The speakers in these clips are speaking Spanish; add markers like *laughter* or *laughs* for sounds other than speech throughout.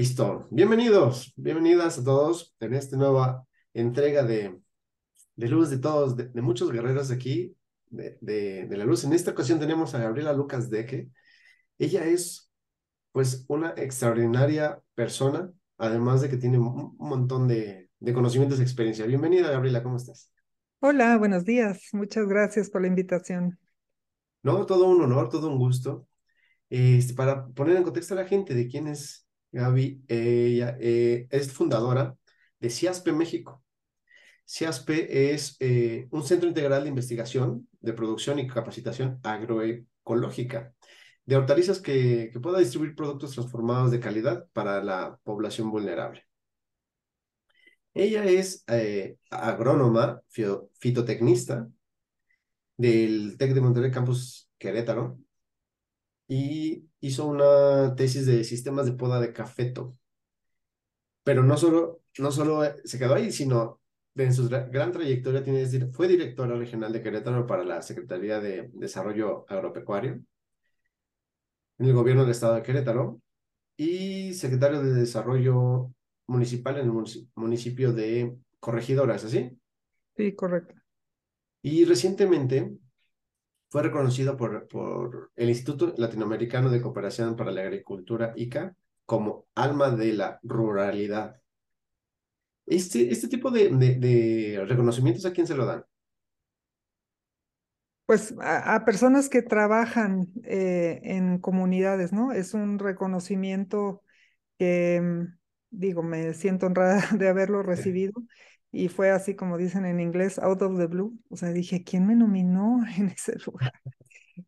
Listo. Bienvenidos, bienvenidas a todos en esta nueva entrega de, de Luz de Todos, de, muchos guerreros aquí, de, de, la luz. En esta ocasión tenemos a Gabriela Lucas Deque. Ella es, pues, una extraordinaria persona, además de que tiene un, montón de, de conocimientos y experiencia. Bienvenida, Gabriela, ¿cómo estás? Hola, buenos días. Muchas gracias por la invitación. No, todo un honor, todo un gusto. Este, para poner en contexto a la gente de quién es Gaby, ella eh, es fundadora de CIASPE México. CIASPE es eh, un centro integral de investigación, de producción y capacitación agroecológica de hortalizas que, que pueda distribuir productos transformados de calidad para la población vulnerable. Ella es eh, agrónoma, fitotecnista del TEC de Monterrey Campus Querétaro y hizo una tesis de sistemas de poda de cafeto. Pero no solo, no solo se quedó ahí, sino en su gran trayectoria tiene, fue directora regional de Querétaro para la Secretaría de Desarrollo Agropecuario en el gobierno del estado de Querétaro y secretario de Desarrollo Municipal en el municipio de Corregidora, ¿es así? Sí, correcto. Y recientemente fue reconocido por, por el Instituto Latinoamericano de Cooperación para la Agricultura, ICA, como alma de la ruralidad. Este, este tipo de, de, reconocimientos, ¿a quién se lo dan? Pues a, personas que trabajan eh, en comunidades, ¿no? Es un reconocimiento que, digo, me siento honrada *laughs* de haberlo recibido y fue así como dicen en inglés, out of the blue. O sea, dije, ¿quién me nominó *laughs* en ese lugar?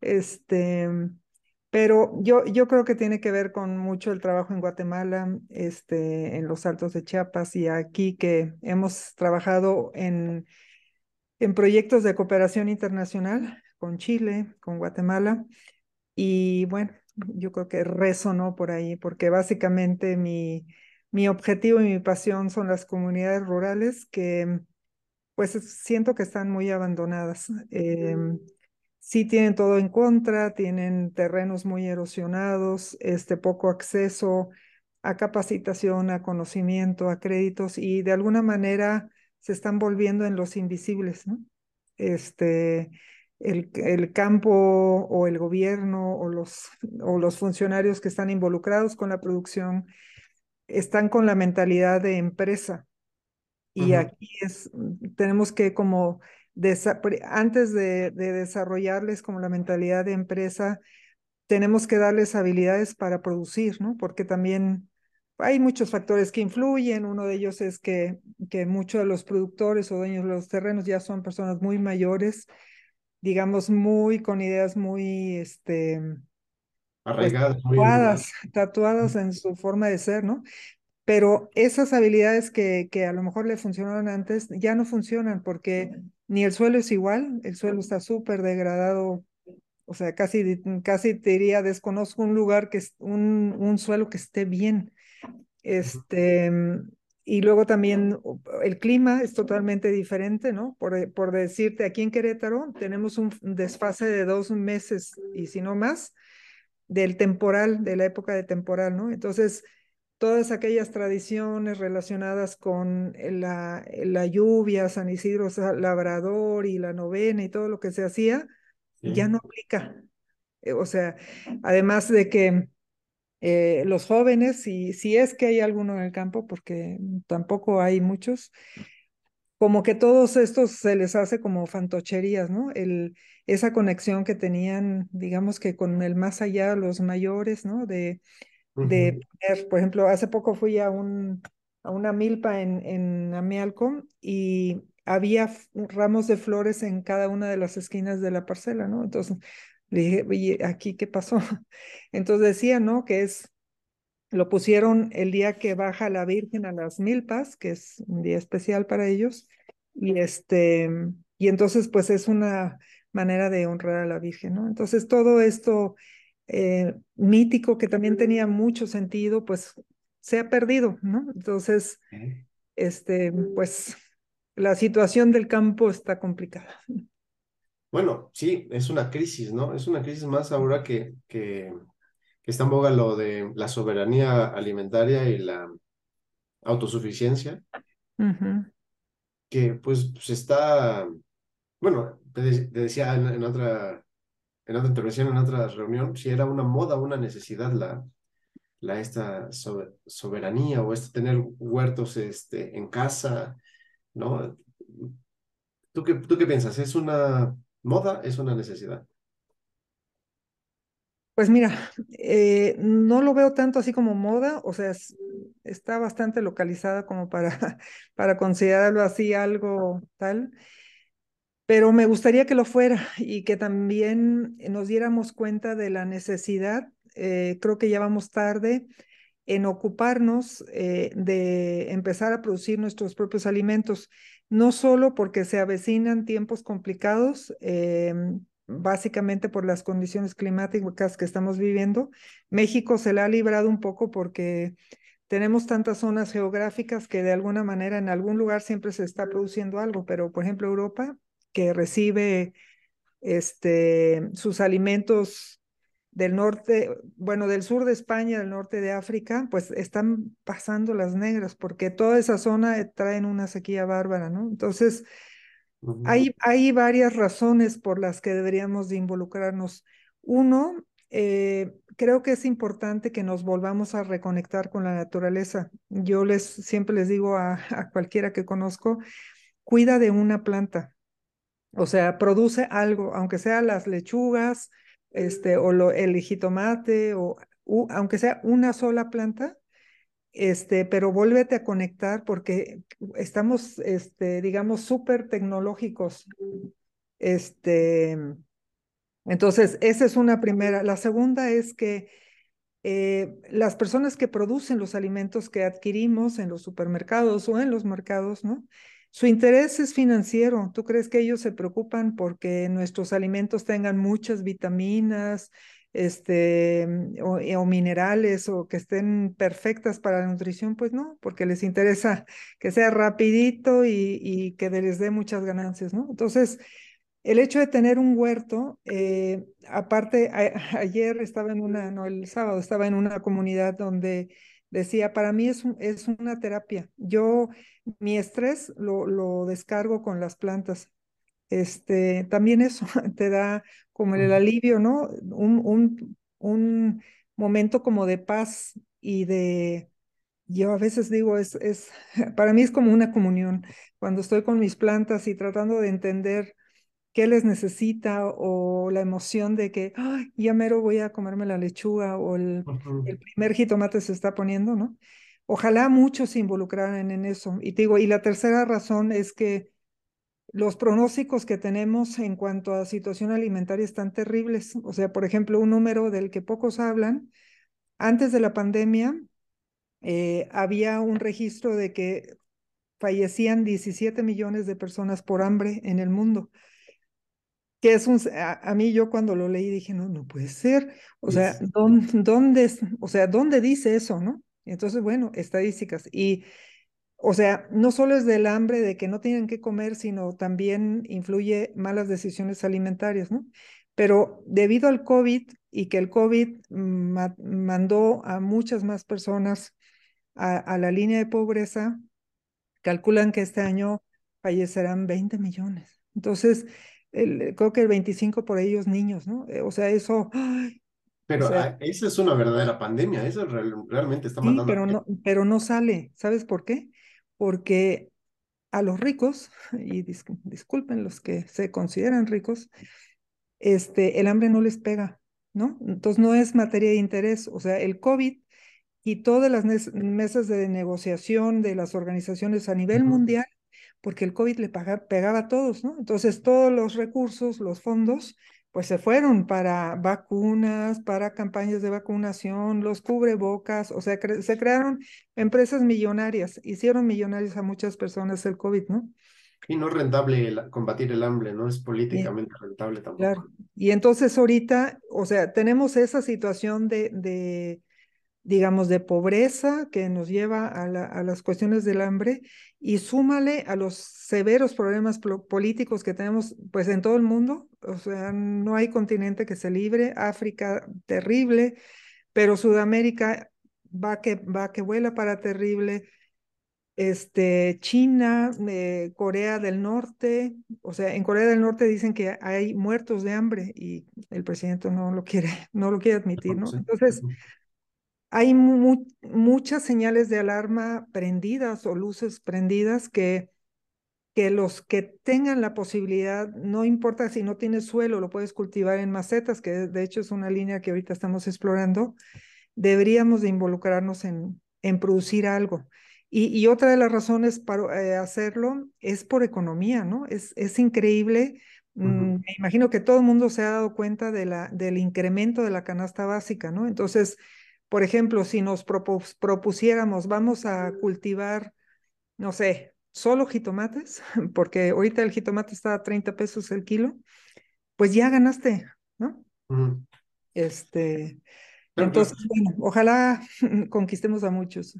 Este, pero yo, yo creo que tiene que ver con mucho el trabajo en Guatemala, este, en los Altos de Chiapas y aquí que hemos trabajado en, en proyectos de cooperación internacional con Chile, con Guatemala. Y bueno, yo creo que resonó por ahí, porque básicamente mi, mi objetivo y mi pasión son las comunidades rurales que pues siento que están muy abandonadas. Em, sí tienen todo en contra, tienen terrenos muy erosionados, este poco acceso a capacitación, a conocimiento, a créditos y de alguna manera se están volviendo en los invisibles, ¿no? Este, el, el, campo o el gobierno o los, o los funcionarios que están involucrados con la producción están con la mentalidad de empresa. Y aquí es, tenemos que como, antes de, desarrollarles como la mentalidad de empresa, tenemos que darles habilidades para producir, ¿no? Porque también hay muchos factores que influyen. Uno de ellos es que, que muchos de los productores o dueños de los terrenos ya son personas muy mayores, digamos, muy con ideas muy, este, pues, arraigadas, tatuadas, tatuadas en su forma de ser, ¿no? Pero esas habilidades que, que a lo mejor le funcionaban antes ya no funcionan porque ni el suelo es igual, el suelo está súper degradado, o sea, casi, casi te diría, desconozco un lugar que es un, un suelo que esté bien. Este, y luego también el clima es totalmente diferente, ¿no? Por, por decirte, aquí en Querétaro tenemos un desfase de dos meses y si no más, del temporal, de la época de temporal, ¿no? Entonces, todas aquellas tradiciones relacionadas con la, la lluvia, San Isidro Labrador y la novena y todo lo que se hacía, ya no aplica. Eh, o sea, además de que eh, los jóvenes, si, si es que hay alguno en el campo, porque tampoco hay muchos, como que todos estos se les hace como fantocherías, ¿no? El, esa conexión que tenían, digamos que con el más allá, los mayores, ¿no? De, de por ejemplo, hace poco fui a, un, a una milpa en, en Amialco y había ramos de flores en cada una de las esquinas de la parcela, ¿no? Entonces le dije, oye, ¿aquí qué pasó? *laughs* Entonces decía, ¿no? Que es, lo pusieron el día que baja la Virgen a las milpas, que es un día especial para ellos, y este, y entonces pues es una manera de honrar a la Virgen, ¿no? Entonces todo esto eh, mítico que también tenía mucho sentido, pues se ha perdido, ¿no? Entonces, este, pues la situación del campo está complicada. Bueno, sí, es una crisis, ¿no? Es una crisis más ahora que, que, está en boga lo de la soberanía alimentaria y la autosuficiencia, que pues, pues, está, bueno, te, decía en, otra, en otra intervención, en otra reunión, si era una moda, una necesidad la, la esta soberanía o este tener huertos este, en casa, ¿no? ¿Tú qué, ¿Tú qué piensas? ¿Es una moda? ¿Es una necesidad? Pues mira, eh, no lo veo tanto así como moda, o sea, está bastante localizada como para, *laughs* para considerarlo así algo tal, pero me gustaría que lo fuera y que también nos diéramos cuenta de la necesidad, eh, creo que ya vamos tarde, en ocuparnos eh, de empezar a producir nuestros propios alimentos, no solo porque se avecinan tiempos complicados, em, básicamente por las condiciones climáticas que estamos viviendo. México se le ha librado un poco porque tenemos tantas zonas geográficas que de alguna manera en algún lugar siempre se está produciendo algo, pero por ejemplo Europa, que recibe este, sus alimentos del norte, bueno, del sur de España, del norte de África, pues están pasando las negras, porque toda esa zona traen una sequía bárbara, ¿no? Entonces, hay, hay varias razones por las que deberíamos de involucrarnos. Uno, eh, creo que es importante que nos volvamos a reconectar con la naturaleza. Yo les siempre les digo a, *laughs* a cualquiera que conozco, cuida de una planta. O sea, produce algo, aunque sea las lechugas, este, o lo, el jitomate, o aunque sea una sola planta, este, pero vuélvete a conectar porque estamos, este, digamos, súper tecnológicos. Este, entonces, esa es una primera. La segunda es que eh, las personas que producen los alimentos que adquirimos en los supermercados o en los mercados, ¿no? Su interés es financiero. ¿Tú crees que ellos se preocupan porque nuestros alimentos tengan muchas vitaminas este, o, minerales o que estén perfectas para la nutrición? Pues no, porque les interesa que sea rapidito y, que les dé muchas ganancias, ¿no? Entonces, el hecho de tener un huerto, eh, aparte, *laughs* ayer estaba en una, no, el sábado estaba en una comunidad donde decía, para mí es, es una terapia. Yo mi estrés lo, lo descargo con las plantas. Este, también eso *laughs* te da como el alivio, ¿no? Un, un, un momento como de paz y de, yo a veces digo, es, es, *laughs* para mí es como una comunión, cuando estoy con mis plantas y tratando de entender qué les necesita o la emoción de que, Ay, ya mero voy a comerme la lechuga o el, el primer jitomate se está poniendo, ¿no? Ojalá muchos se involucraran en eso. Y digo, y la tercera razón es que los pronósticos que tenemos en cuanto a situación alimentaria están terribles. O sea, por ejemplo, un número del que pocos hablan, antes de la pandemia eh, había un registro de que fallecían 17 millones de personas por hambre en el mundo. Que es un, a, mí yo cuando lo leí dije, no, no puede ser. O sea, ¿dónde, dónde, o sea, ¿dónde dice eso, no? Entonces, bueno, estadísticas. Y, o sea, no solo es del hambre de que no tienen que comer, sino también influye malas decisiones alimentarias, ¿no? Pero debido al COVID y que el COVID mandó a muchas más personas a, la línea de pobreza, calculan que este año fallecerán 20 millones. Entonces, creo que el 25 por ellos niños, ¿no? O sea, eso, pero esa es una verdadera pandemia, eso realmente está matando. Sí, pero no, pero no sale. ¿Sabes por qué? Porque a los ricos, *laughs* y disculpen los que se consideran ricos, este, el hambre no les pega, ¿no? Entonces no es materia de interés. O sea, el COVID y todas las mesas de negociación de las organizaciones a nivel mundial porque el COVID le pegaba a todos, ¿no? Entonces todos los recursos, los fondos, pues se fueron para vacunas, para campañas de vacunación, los cubrebocas, o sea, se crearon empresas millonarias, hicieron millonarias a muchas personas el COVID, ¿no? Y no es rentable combatir el hambre, no es políticamente rentable tampoco. Claro. Y entonces ahorita, o sea, tenemos esa situación de, de digamos, de pobreza que nos lleva a, a, las cuestiones del hambre y súmale a los severos problemas políticos que tenemos pues en todo el mundo, o sea, no hay continente que se libre, África terrible, pero Sudamérica va que, va que vuela para terrible, este, China, eh, Corea del Norte, o sea, en Corea del Norte dicen que hay muertos de hambre y el presidente no lo quiere, *laughs* no lo quiere admitir, ¿no? Entonces, hay muchas señales de alarma prendidas o luces prendidas que, que los que tengan la posibilidad, no importa si no tienes suelo, lo puedes cultivar en macetas, que de hecho es una línea que ahorita estamos explorando, deberíamos de involucrarnos en, en producir algo. Y, otra de las razones para eh, hacerlo es por economía, ¿no? Es, es increíble. Mm, me imagino que todo el mundo se ha dado cuenta de la, del incremento de la canasta básica, ¿no? Entonces, por ejemplo, si nos propusiéramos, vamos a cultivar, no sé, solo jitomates, *laughs* porque ahorita el jitomate está a 30 pesos el kilo, pues ya ganaste, ¿no? Este, entonces, bueno, ojalá *laughs* conquistemos a muchos.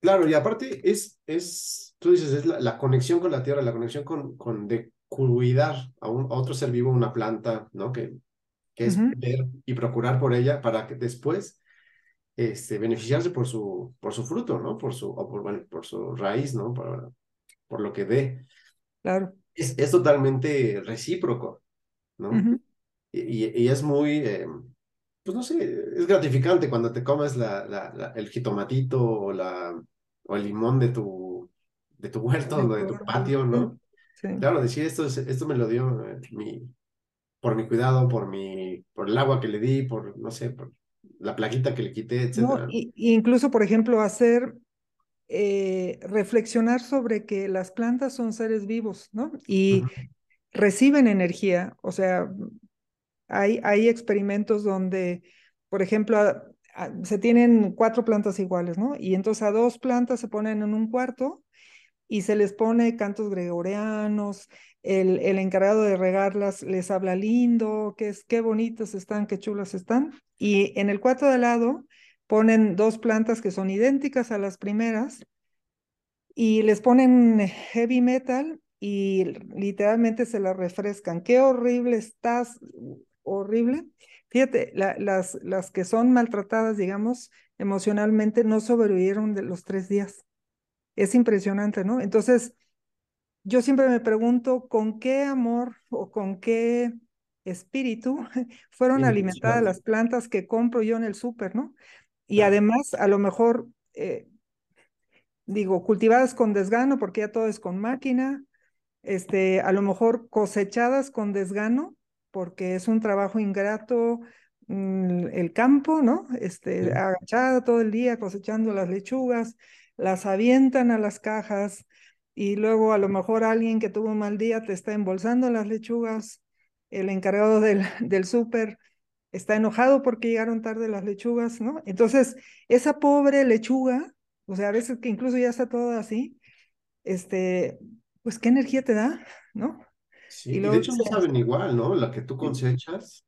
Claro, y aparte es, es tú dices, es la, conexión con la tierra, la conexión con, con de cuidar a, un, otro ser vivo, una planta, ¿no? Que, que es ver y procurar por ella para que después este, beneficiarse por su, por su fruto, ¿no? Por su, o por, bueno, por su raíz, ¿no? Por, por lo que dé. Claro. Es, es totalmente recíproco, ¿no? y, y, es muy, eh, pues no sé, es gratificante cuando te comes la, la, el jitomatito o, la, o el limón de tu, de tu huerto o de tu patio, ¿no? Claro, decir esto, esto me lo dio eh, mi, por mi cuidado, por, mi, por el agua que le di, por, no sé, por la plaquita que le quité, etc. No, incluso, por ejemplo, hacer, eh, reflexionar sobre que las plantas son seres vivos, ¿no? Y reciben energía, o sea, hay, hay experimentos donde, por ejemplo, se tienen cuatro plantas iguales, ¿no? Y entonces a dos plantas se ponen en un cuarto y se les pone cantos gregorianos, el, el, encargado de regarlas les habla lindo, que es, qué bonitas están, qué chulas están. Y en el cuarto de lado ponen dos plantas que son idénticas a las primeras y les ponen heavy metal y literalmente se las refrescan. Qué horrible estás, horrible. Fíjate, las, las que son maltratadas, digamos, emocionalmente, no sobrevivieron de los tres días. Es impresionante, ¿no? Entonces, yo siempre me pregunto con qué amor o con qué espíritu *laughs* fueron alimentadas las plantas que compro yo en el súper, ¿no? Y además, a lo mejor, eh, digo, cultivadas con desgano, porque ya todo es con máquina, este, a lo mejor cosechadas con desgano, porque es un trabajo ingrato mm, el campo, ¿no? Este, agachada todo el día cosechando las lechugas, las avientan a las cajas y luego a lo mejor alguien que tuvo un mal día te está embolsando las lechugas, el encargado del, *laughs* del súper está enojado porque llegaron tarde las lechugas, ¿no? Entonces, esa pobre lechuga, o sea, a veces que incluso ya está todo así, este, pues qué energía te da, ¿no? Sí, y, de hecho no saben igual, ¿no? La que tú cosechas,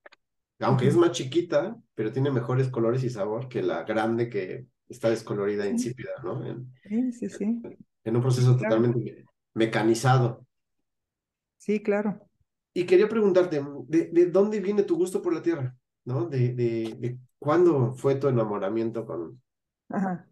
aunque es más chiquita, pero tiene mejores colores y sabor que la grande que está descolorida, insípida, ¿no? sí, sí, sí. En, un proceso totalmente mecanizado. Sí, claro. Y quería preguntarte, ¿de, ¿de, dónde viene tu gusto por la tierra? ¿No? De, de, de cuándo fue tu enamoramiento con... Ajá,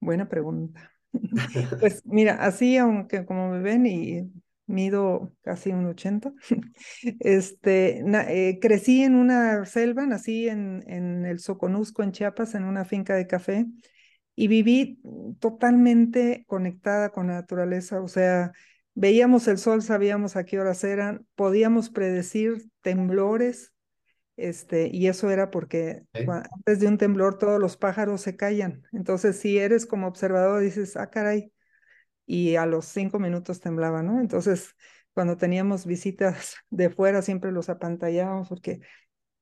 buena pregunta. *laughs* pues mira, así, aunque como me ven y mido casi un 80. *laughs* Este, eh, crecí en una selva, nací en, en el Soconusco, en Chiapas, en una finca de café, y viví totalmente conectada con la naturaleza. O sea, veíamos el sol, sabíamos a qué horas eran, podíamos predecir temblores, este, y eso era porque antes de un temblor todos los pájaros se callan. Entonces, si eres como observador, dices, ah, caray, y a los cinco minutos temblaba, ¿no? Entonces, cuando teníamos visitas *laughs* de fuera, siempre los apantallábamos porque,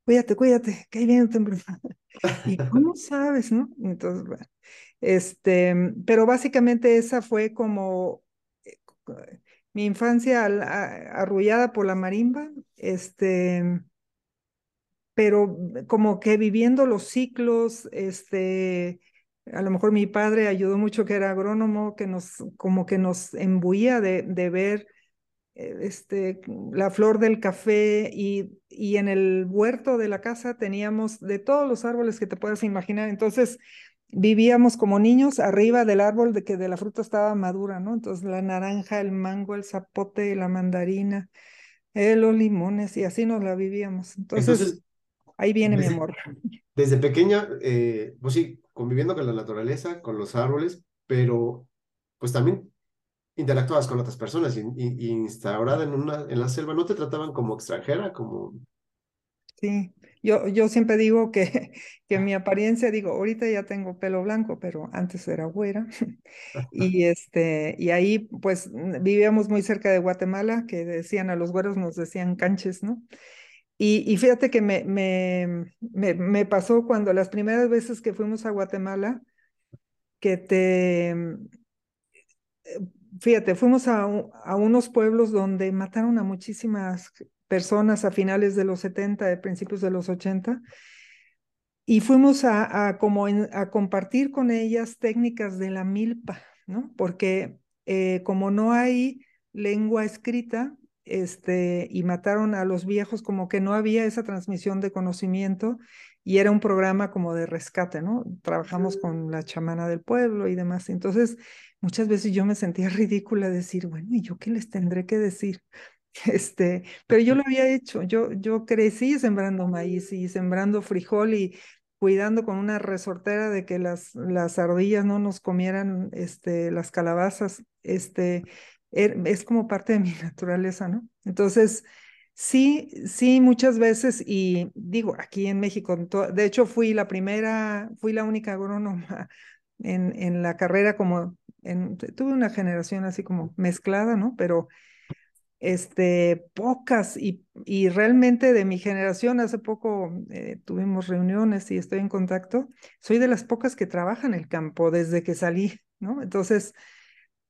cuídate, cuídate, que ahí viene un temblor. *laughs* ¿Y cómo sabes, no? Entonces, bueno, este, pero básicamente esa fue como eh, mi infancia arrullada por la marimba, este, pero como que viviendo los ciclos, este, a lo mejor mi padre ayudó mucho que era agrónomo, que nos, como que nos embuía de, de ver eh, este, la flor del café y, y en el huerto de la casa teníamos de todos los árboles que te puedas imaginar. Entonces vivíamos como niños arriba del árbol de que de la fruta estaba madura, ¿no? Entonces la naranja, el mango, el zapote, la mandarina, eh, los limones y así nos la vivíamos. Entonces, ahí viene mi amor. Desde pequeña, eh, pues sí, conviviendo con la naturaleza, con los árboles, pero pues también interactuabas con otras personas y, instaurada en, una, en la selva, ¿no te trataban como extranjera, como... Sí, yo, yo siempre digo que, *laughs* que mi apariencia, digo, ahorita ya tengo pelo blanco, pero antes era güera. *laughs* y, este, y ahí pues vivíamos muy cerca de Guatemala, que decían a los güeros, nos decían canches, ¿no? Y, fíjate que me, me, me, pasó cuando las primeras veces que fuimos a Guatemala, que te, fíjate, fuimos a, a, unos pueblos donde mataron a muchísimas personas a finales de los 70, de principios de los 80, y fuimos a, a como a compartir con ellas técnicas de la milpa, ¿no? Porque eh, como no hay lengua escrita, este, y mataron a los viejos, como que no había esa transmisión de conocimiento y era un programa como de rescate, ¿no? Trabajamos con la chamana del pueblo y demás. Entonces, muchas veces yo me sentía *laughs* ridícula decir, bueno, ¿y yo qué les tendré que decir? *laughs* Este, pero yo lo había hecho, yo, yo crecí sembrando maíz y sembrando frijol y cuidando con una resortera de que las, las ardillas no nos comieran este, las calabazas, este, es como parte de mi *laughs* naturaleza, ¿no? Entonces, sí, sí, muchas veces, y digo, aquí en México, de hecho fui la primera, fui la única agrónoma *laughs* en, en la carrera como, en, tuve una generación así como mezclada, ¿no? Pero este, pocas y, y realmente de mi generación, hace poco eh, tuvimos reuniones y estoy en contacto, soy de las pocas que trabajan el campo desde que salí, ¿no? Entonces,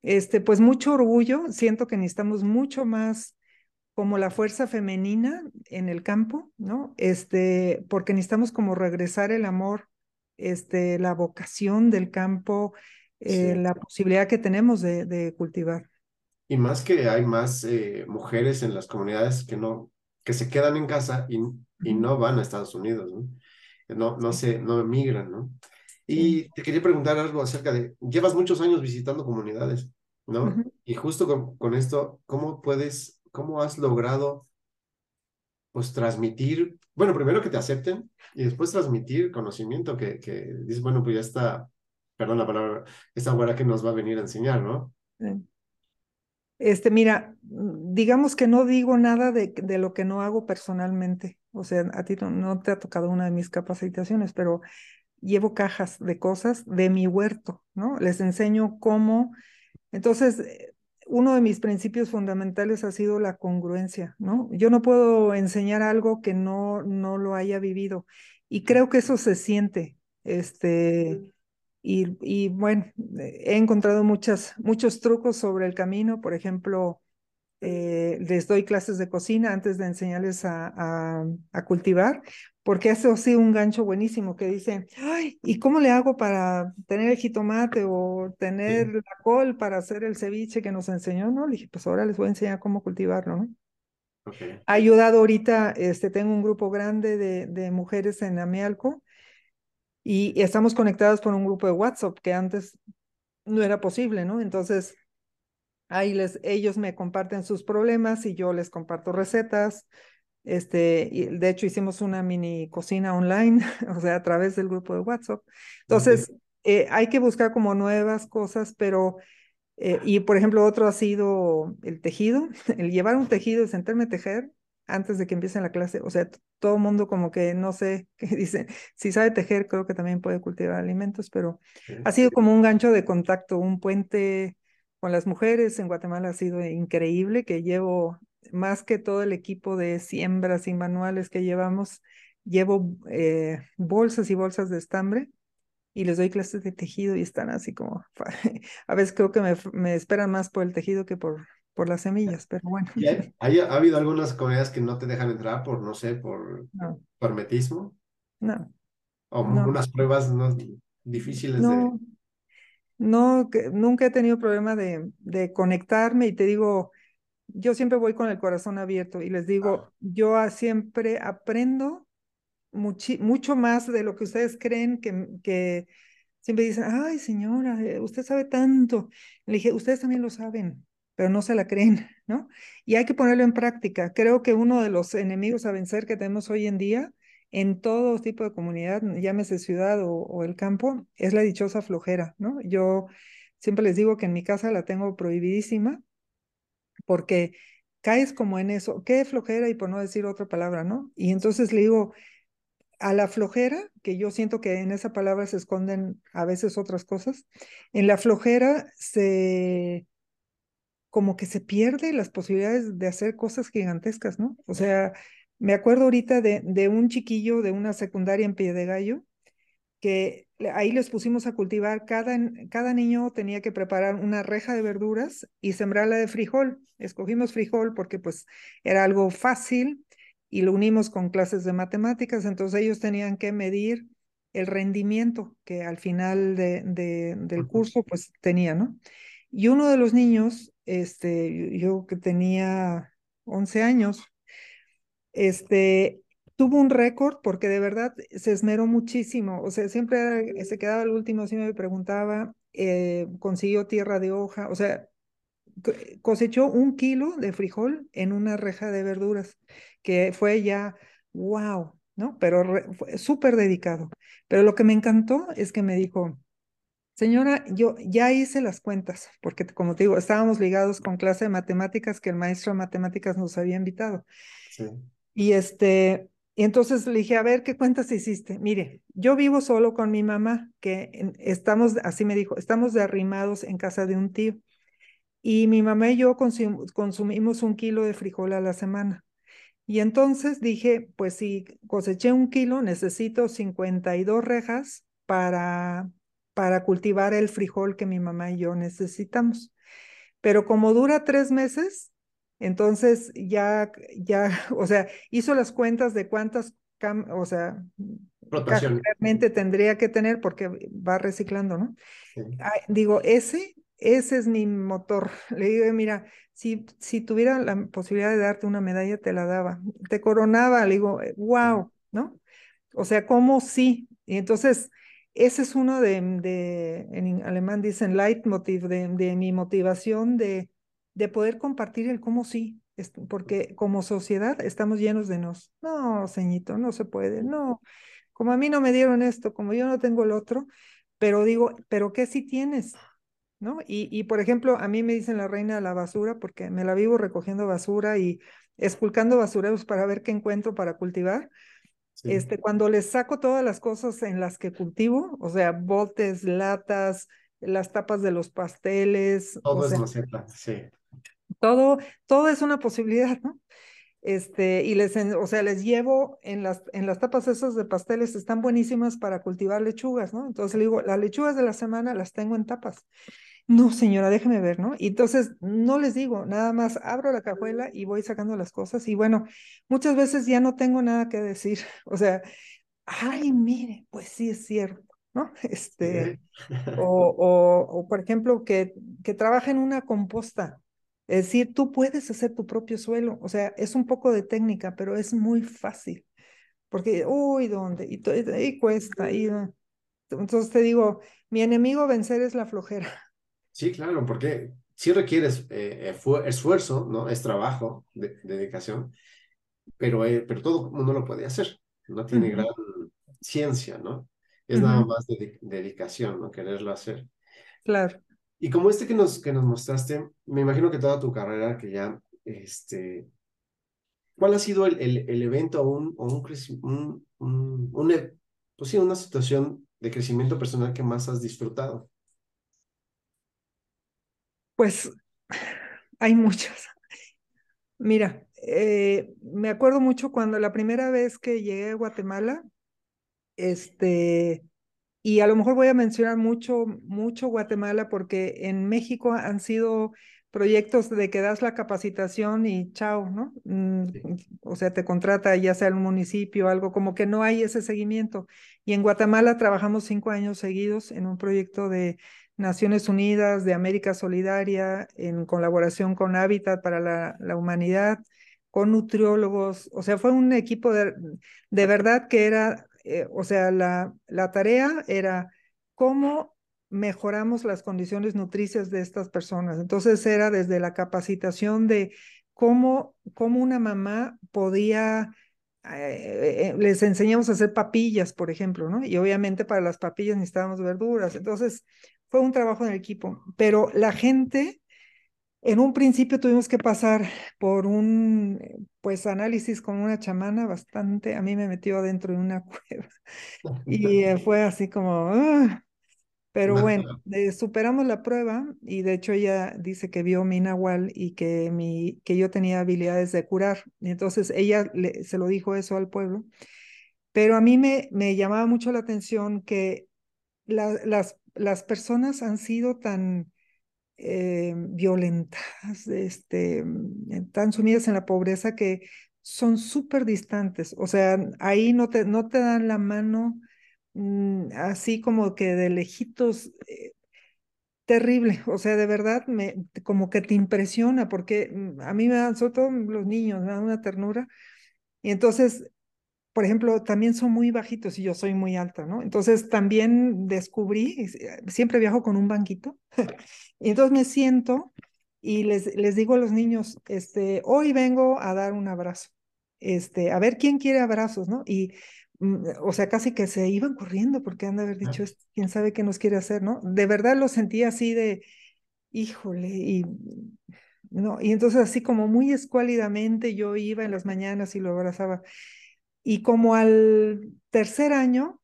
este, pues mucho orgullo, siento que necesitamos mucho más como la fuerza femenina en el campo, ¿no? Este, porque necesitamos como regresar el amor, este, la vocación del campo, eh, la posibilidad que tenemos de, de, cultivar. Y más que hay más eh, mujeres en las comunidades que no, que se quedan en casa y, y no van a Estados Unidos, ¿no? No, no se, no emigran, ¿no? Y te quería preguntar algo acerca de, llevas muchos años visitando comunidades, ¿no? Y justo con, con, esto, ¿cómo puedes, cómo has logrado, pues, transmitir, bueno, primero que te acepten y después transmitir conocimiento que, que dices, bueno, pues ya está, perdón la palabra, esta güera que nos va a venir a enseñar, ¿no? Este, mira, digamos que no digo nada de, de lo que no hago personalmente. O sea, a ti no, no te ha tocado una de mis capacitaciones, pero llevo cajas de cosas de mi huerto, ¿no? Les enseño cómo. Entonces, eh, uno de mis principios fundamentales ha sido la congruencia, ¿no? Yo no puedo enseñar algo que no, no lo haya vivido. Y creo que eso se siente. Este, y, y bueno, he encontrado muchas, muchos trucos sobre el camino. Por ejemplo, eh, les doy clases de cocina antes de enseñarles a, a, cultivar, porque hace así un gancho buenísimo que dice, ay, ¿y cómo le hago para tener el jitomate o tener la col para hacer el ceviche que nos enseñó? No, le dije, pues ahora les voy a enseñar cómo cultivarlo, ¿no? Ha ayudado ahorita, este, tengo un grupo grande de, de mujeres en Amealco y estamos conectadas por un grupo de WhatsApp que antes no era posible, ¿no? Entonces, Ahí les, ellos me comparten sus problemas y yo les comparto recetas. Este, y de hecho hicimos una mini cocina online, *laughs* o sea, a través del grupo de WhatsApp. Entonces, eh, hay que buscar como nuevas cosas, pero, eh, y por ejemplo, otro ha sido el tejido, *laughs* el llevar un tejido, sentarme a tejer antes de que empiece la clase. O sea, todo el mundo como que no sé *laughs* qué dice, si sabe tejer, creo que también puede cultivar alimentos, pero ha sido como un gancho de contacto, un puente con las mujeres en Guatemala ha sido increíble, que llevo más que todo el equipo de siembras y manuales que llevamos, llevo eh, bolsas y bolsas de estambre y les doy clases de tejido y están así como, *laughs* a veces creo que me, me esperan más por el tejido que por, por las semillas, pero bueno. ¿Hay, ha habido algunas comunidades que no te dejan entrar por, no sé, por no. hermetismo? No. O unas pruebas no, difíciles de... No, que, nunca he tenido problema de, de conectarme y te digo, yo siempre voy con el corazón abierto y les digo, ah. yo siempre aprendo mucho más de lo que ustedes creen que, que siempre dicen, ay señora, eh, usted sabe tanto. Le dije, ustedes también lo saben, pero no se la creen, *laughs* ¿no? Y hay que ponerlo en práctica. Creo que uno de los enemigos a vencer que tenemos hoy en día en todo tipo de comunidad, llámese ciudad o, el campo, es la dichosa flojera, ¿no? Yo siempre les digo que en mi casa la tengo prohibidísima porque caes como en eso, qué flojera y por no decir otra palabra, ¿no? Y entonces le digo, a la flojera, que yo siento que en esa palabra se esconden a veces otras cosas, en la flojera se como que se pierde las posibilidades de hacer cosas gigantescas, ¿no? O sea, me acuerdo ahorita de, de un chiquillo de una secundaria en Pie de Gallo, que ahí les pusimos a cultivar, cada, cada niño tenía que preparar una reja de verduras y sembrarla de frijol. Escogimos frijol porque pues era algo fácil y lo unimos con clases de matemáticas, entonces ellos tenían que medir el rendimiento que al final de, de, del curso pues tenía, ¿no? Y uno de los niños, este, yo que tenía 11 años, este, tuvo un récord porque de verdad se esmeró muchísimo, o sea, siempre se quedaba el último, si me preguntaba, eh, consiguió tierra de hoja, o sea, cosechó un kilo de frijol en una reja de verduras, que fue ya, wow, ¿no? Pero fue súper dedicado. Pero lo que me encantó es que me dijo, señora, yo ya hice las cuentas, porque como te digo, estábamos ligados con clase de matemáticas que el maestro de matemáticas nos había invitado. Sí. Y este, y entonces le dije, a ver, ¿qué cuentas hiciste? Mire, yo vivo solo con mi mamá, que estamos, así me dijo, estamos derrimados en casa de un tío. Y mi mamá y yo consumimos un kilo de frijol a la semana. Y entonces dije, pues si coseché un kilo, necesito 52 rejas para, para cultivar el frijol que mi mamá y yo necesitamos. Pero como dura tres meses, entonces ya, ya, *laughs* o sea, hizo las cuentas de cuántas, o sea, realmente tendría que tener porque va reciclando, ¿no? digo, ese, ese es mi motor. *laughs* Le digo, mira, si, si tuviera la posibilidad de darte una medalla, te la daba. Te coronaba, le digo, wow, ¿no? O sea, ¿cómo sí? Y entonces, ese es uno de, de en alemán dicen leitmotiv, de, de mi motivación de de poder compartir el cómo sí, porque como sociedad estamos llenos de nos. No, ceñito, no se puede, no. Como a mí no me dieron esto, como yo no tengo el otro, pero digo, pero ¿qué sí tienes? ¿No? Y, y por ejemplo, a mí me dicen la reina de la basura porque me la vivo recogiendo basura y esculcando basureros para ver qué encuentro para cultivar. Este, cuando les saco todas las cosas en las que cultivo, o sea, botes, latas, las tapas de los pasteles. Todo es maceta, sí. Todo, todo es una posibilidad, ¿no? Este, y les, o sea, les llevo en las, en las tapas esas de pasteles, están buenísimas para cultivar lechugas, ¿no? Entonces le digo, las lechugas de la semana las tengo en tapas. No, señora, déjeme ver, ¿no? Y entonces no les digo, nada más abro la cajuela y voy sacando las cosas. Y bueno, muchas veces ya no tengo nada que decir. *laughs* O sea, ay, mire, pues sí es cierto. ¿no? *laughs* Este, *laughs* o, o, por ejemplo, que, que trabaja en una composta. Es decir, tú puedes hacer tu propio suelo. O sea, es un poco de técnica, pero es muy fácil. Porque, uy, ¿dónde? Y, y cuesta. Y, entonces te digo, mi enemigo vencer es la flojera. Sí, claro, porque sí requieres eh, esfuerzo, ¿no? Es trabajo, de, dedicación, pero, eh, pero todo mundo lo puede hacer. No tiene gran ciencia, ¿no? Es nada más de, dedicación, ¿no? Quererlo hacer. Claro. Y como este que nos, que nos mostraste, me imagino que toda tu carrera, que ya, este, ¿cuál ha sido el, el, evento o un, un, un, un, e, pues sí, una situación de crecimiento personal que más has disfrutado? Pues hay muchas. Mira, eh, me acuerdo mucho cuando la primera vez que llegué a Guatemala, este, y a lo mejor voy a mencionar mucho, mucho Guatemala porque en México han sido proyectos de que das la capacitación y chao, ¿no? Mm, o sea, te contrata ya sea el municipio, algo como que no hay ese seguimiento. Y en Guatemala trabajamos cinco años seguidos en un proyecto de Naciones Unidas, de América Solidaria, en colaboración con Hábitat para la, la Humanidad, con nutriólogos. O sea, fue un equipo de, de verdad que era, eh, o sea, la, la tarea era cómo mejoramos las condiciones nutricias de estas personas. Entonces era desde la capacitación de cómo, cómo una mamá podía, eh, eh, les enseñamos a hacer papillas, por ejemplo, ¿no? Y obviamente para las papillas necesitábamos verduras. Entonces fue un trabajo en equipo, pero la gente, en un principio tuvimos que pasar por un, pues, análisis con una chamana bastante, a mí me metió adentro de una *laughs* cueva y eh, fue así como... ¡ah! Pero bueno, eh, superamos la prueba y de hecho ella dice que vio mi nahual y que, mi, que yo tenía habilidades de curar. Entonces ella le, se lo dijo eso al pueblo. Pero a mí me, me llamaba mucho la atención que las, las personas han sido tan eh, violentas, este, tan sumidas en la pobreza que son súper distantes. O sea, ahí no te, no te dan la mano Mm, así como que de lejitos, eh, terrible, o sea, de verdad, como que te impresiona, porque mm, a mí me dan, sobre todo los niños, me dan una ternura, y entonces, por ejemplo, también son muy bajitos y yo soy muy alta, ¿no? Entonces también descubrí, eh, siempre viajo con un banquito, *laughs* y entonces me siento y les, les digo a los niños, este, hoy vengo a dar un abrazo, este, a ver quién quiere abrazos, ¿no? Y Mm, o sea, casi que se iban corriendo porque han de haber dicho, quién sabe qué nos quiere hacer, ¿no? De verdad lo sentía así de, híjole, y no, y entonces así como muy escuálidamente yo iba en las mañanas y lo abrazaba. Y como al tercer año,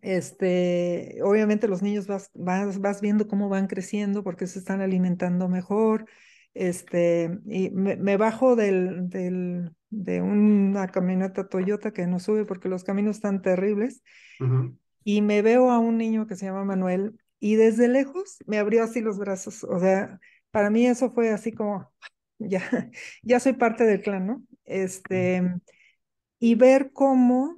este, obviamente los niños vas, vas, vas viendo cómo van creciendo porque se están alimentando mejor, este, y me, bajo del, del, de una camioneta Toyota que no sube porque los caminos están terribles, y me veo a un niño que se llama Manuel, y desde lejos me abrió así los brazos, o sea, para mí eso fue así como, ya, *laughs* ya soy parte del clan, ¿no? Este, y ver cómo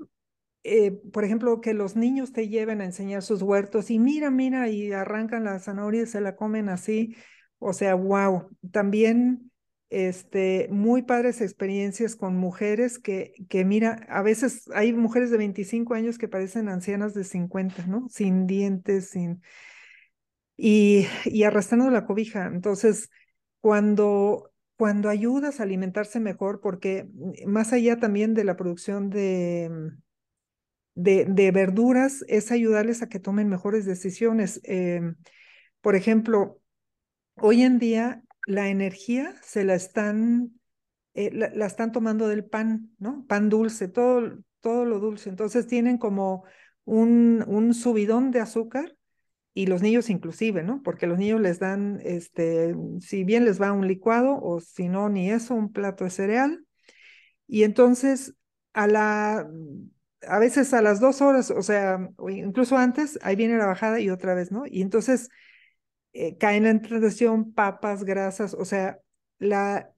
eh, por ejemplo, que los niños te lleven a enseñar sus huertos y mira, mira, y arrancan la zanahoria y se la comen así. O sea, wow. También este, muy padres experiencias con mujeres que, que, mira, a veces hay mujeres de 25 años que parecen ancianas de 50, ¿no? Sin dientes, sin... Y, y arrastrando la cobija. Entonces, cuando, cuando ayudas a alimentarse mejor, porque más allá también de la producción de, de, de verduras, es ayudarles a que tomen mejores decisiones. Em, por ejemplo, hoy en día la energía se la están, eh, la, están tomando del pan, ¿no? Pan dulce, todo, todo lo dulce. Entonces tienen como un, un subidón de azúcar y los niños inclusive, ¿no? Porque los niños les dan, este, si bien les va un licuado o si no, ni eso, un plato de cereal. Y entonces a la, a veces a las dos horas, o sea, incluso antes, ahí viene la bajada y otra vez, ¿no? Y entonces eh, caen en tentación papas, grasas, o sea, la,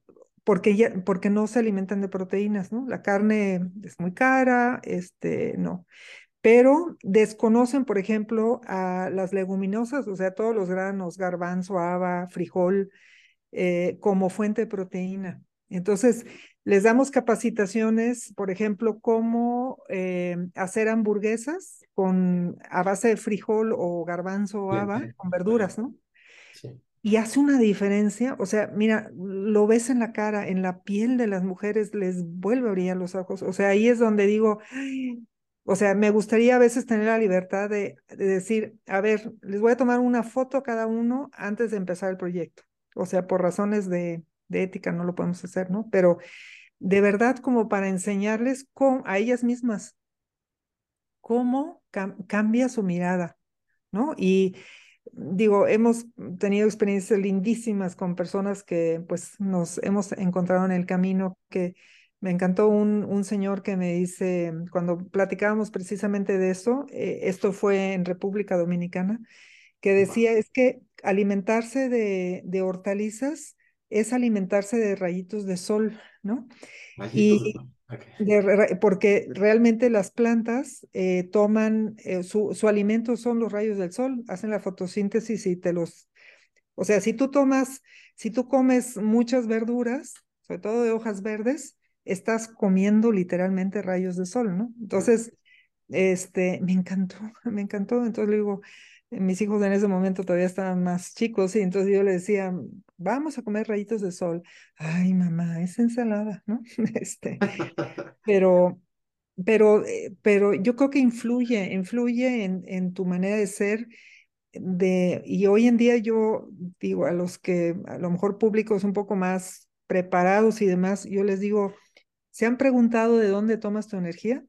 porque, ya, porque no se alimentan de proteínas, ¿no? La carne es muy cara, este, no. Pero desconocen, por ejemplo, a las leguminosas, o sea, todos los granos, garbanzo, haba, frijol, eh, como fuente de proteína. Entonces, les damos capacitaciones, por ejemplo, cómo eh, hacer hamburguesas con, a base de frijol o garbanzo o haba, con verduras, ¿no? Y hace una diferencia, o sea, mira, lo ves en la cara, en la piel de las mujeres, les vuelve a brillar los ojos. O sea, ahí es donde digo, o sea, me gustaría a veces tener la libertad de, decir, a ver, les voy a tomar una foto cada uno antes de empezar el proyecto. O sea, por razones de, ética no lo podemos hacer, ¿no? Pero de verdad como para enseñarles con, a ellas mismas cómo cambia su mirada, ¿no? Y digo, hemos tenido experiencias lindísimas con personas que pues nos hemos encontrado en el camino que me encantó un, un señor que me dice, cuando platicábamos precisamente de eso, eh, esto fue en República Dominicana, que decía es que alimentarse de, de hortalizas es alimentarse de rayitos de sol, ¿no? y porque realmente las plantas eh, toman, eh, su, su, alimento son los rayos del sol, hacen la fotosíntesis y te los, o sea, si tú tomas, si tú comes muchas verduras, sobre todo de hojas verdes, estás comiendo literalmente rayos de sol, ¿no? Entonces, este, me encantó, *laughs* me encantó, entonces le digo, mis hijos en ese momento todavía estaban más chicos y entonces yo le decía, vamos a comer rayitos de sol. Ay, mamá, es ensalada, ¿no? *laughs* Este, *laughs* pero, pero, eh, pero yo creo que influye, influye en, en tu manera de ser. De, y hoy en día yo digo a los que a lo mejor públicos un poco más preparados y demás, yo les digo, ¿se han preguntado de dónde tomas tu energía?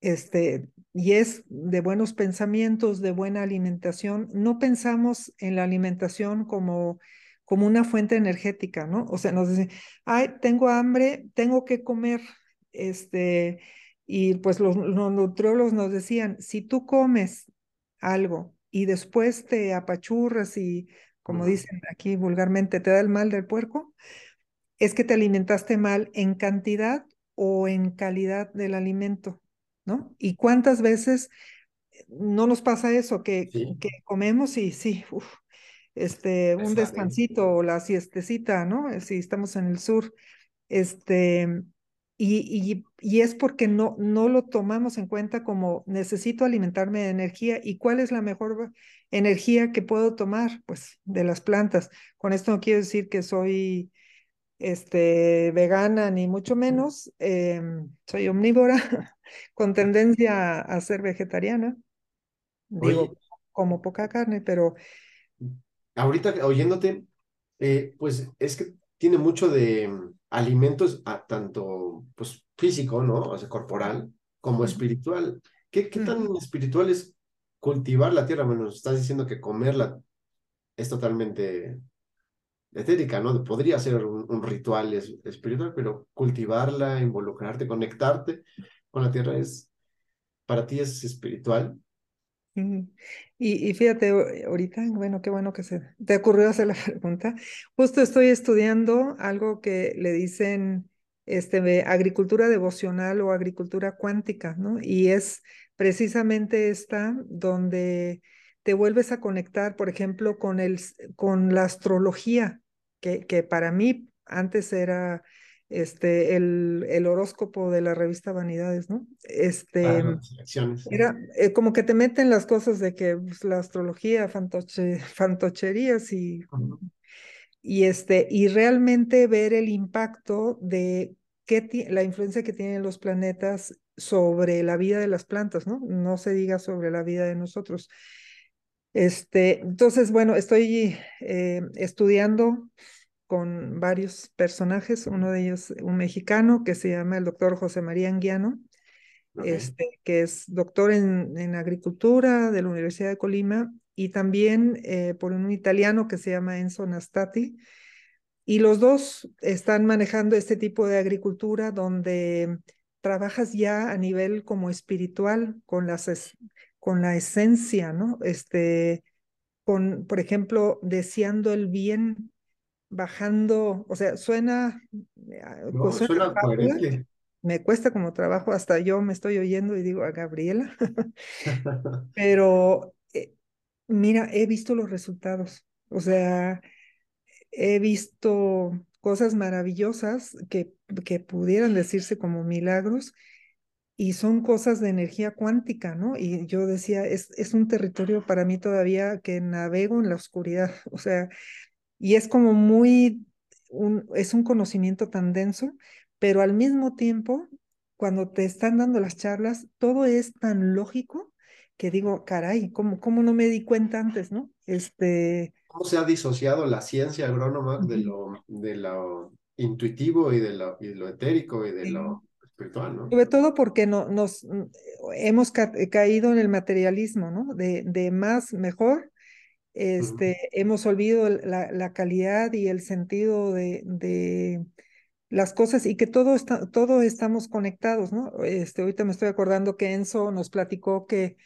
Este, y es de buenos pensamientos, de buena alimentación. No pensamos en la alimentación como, como una fuente energética, ¿no? O sea, nos dicen, ay, tengo hambre, tengo que comer. Este, y pues los, los nutriólogos nos decían, si tú comes algo y después te apachurras y, como dicen aquí vulgarmente, te da el mal del puerco, es que te alimentaste mal en cantidad o en calidad del alimento. ¿no? ¿Y cuántas veces no nos pasa eso, que, que comemos y sí, este, un descansito o la siestecita, ¿no? Si estamos en el sur, este, y, y, es porque no, no lo tomamos en cuenta como necesito alimentarme de energía y cuál es la mejor energía que puedo tomar, pues de las plantas. Con esto no quiero decir que soy este, vegana ni mucho menos, em, soy omnívora *laughs* con tendencia a, ser vegetariana. Digo, como poca carne, pero... Ahorita oyéndote, eh, pues es que tiene mucho de mm, alimentos, a, tanto pues físico, ¿no? O sea, corporal, como espiritual. ¿Qué, qué tan espiritual es cultivar la tierra? Bueno, estás diciendo que comerla es totalmente etérica, ¿no? Podría ser un, ritual espiritual, pero cultivarla, involucrarte, conectarte con la tierra es, para ti es espiritual. Y, y, fíjate, ahorita, bueno, qué bueno que se te ocurrió hacer la *laughs* pregunta. Justo estoy estudiando algo que le dicen este, agricultura devocional o agricultura cuántica, ¿no? Y es precisamente esta donde te vuelves a conectar, por ejemplo, con, el, con la astrología, que, que para mí antes era este, el, el, horóscopo de la revista Vanidades, ¿no? Este, era eh, como que te meten las cosas de que pues, la astrología, fantoche, *laughs* fantocherías y, y, este, y realmente ver el impacto de qué la influencia que tienen los planetas sobre la vida de las plantas, ¿no? No se diga sobre la vida de nosotros. Este, entonces, bueno, estoy eh, estudiando con varios personajes, uno de ellos un mexicano que se llama el doctor José María Anguiano, este, que es doctor en, en, agricultura de la Universidad de Colima, y también eh, por un italiano que se llama Enzo Nastati. Y los dos están manejando este tipo de agricultura donde trabajas ya a nivel como espiritual con las con la esencia, ¿no? Este, con, por ejemplo, deseando el bien, bajando, o sea, suena, eh, pues suena, Me cuesta como trabajo, hasta yo me estoy oyendo y digo a Gabriela, *laughs* *laughs* pero eh, mira, he visto los resultados, o sea, he visto cosas maravillosas que, que pudieran decirse como milagros y son cosas de energía cuántica, ¿no? Y yo decía, es, es un territorio para mí todavía que navego en la oscuridad, *laughs* o sea, y es como muy, un, es un conocimiento tan denso, pero al mismo tiempo, cuando te están dando las charlas, todo es tan lógico que digo, caray, ¿cómo, cómo no me di cuenta antes, no? Este... ¿Cómo se ha disociado la ciencia agrónoma de, lo, de lo intuitivo y de lo, y lo etérico y de lo Sobre todo porque no, nos hemos caído en el materialismo, ¿no? De, de más, mejor. Este, Hemos olvidado la, la, calidad y el sentido de, de las cosas y que todo, está, todo estamos conectados, ¿no? Este, ahorita me estoy acordando que Enzo nos platicó que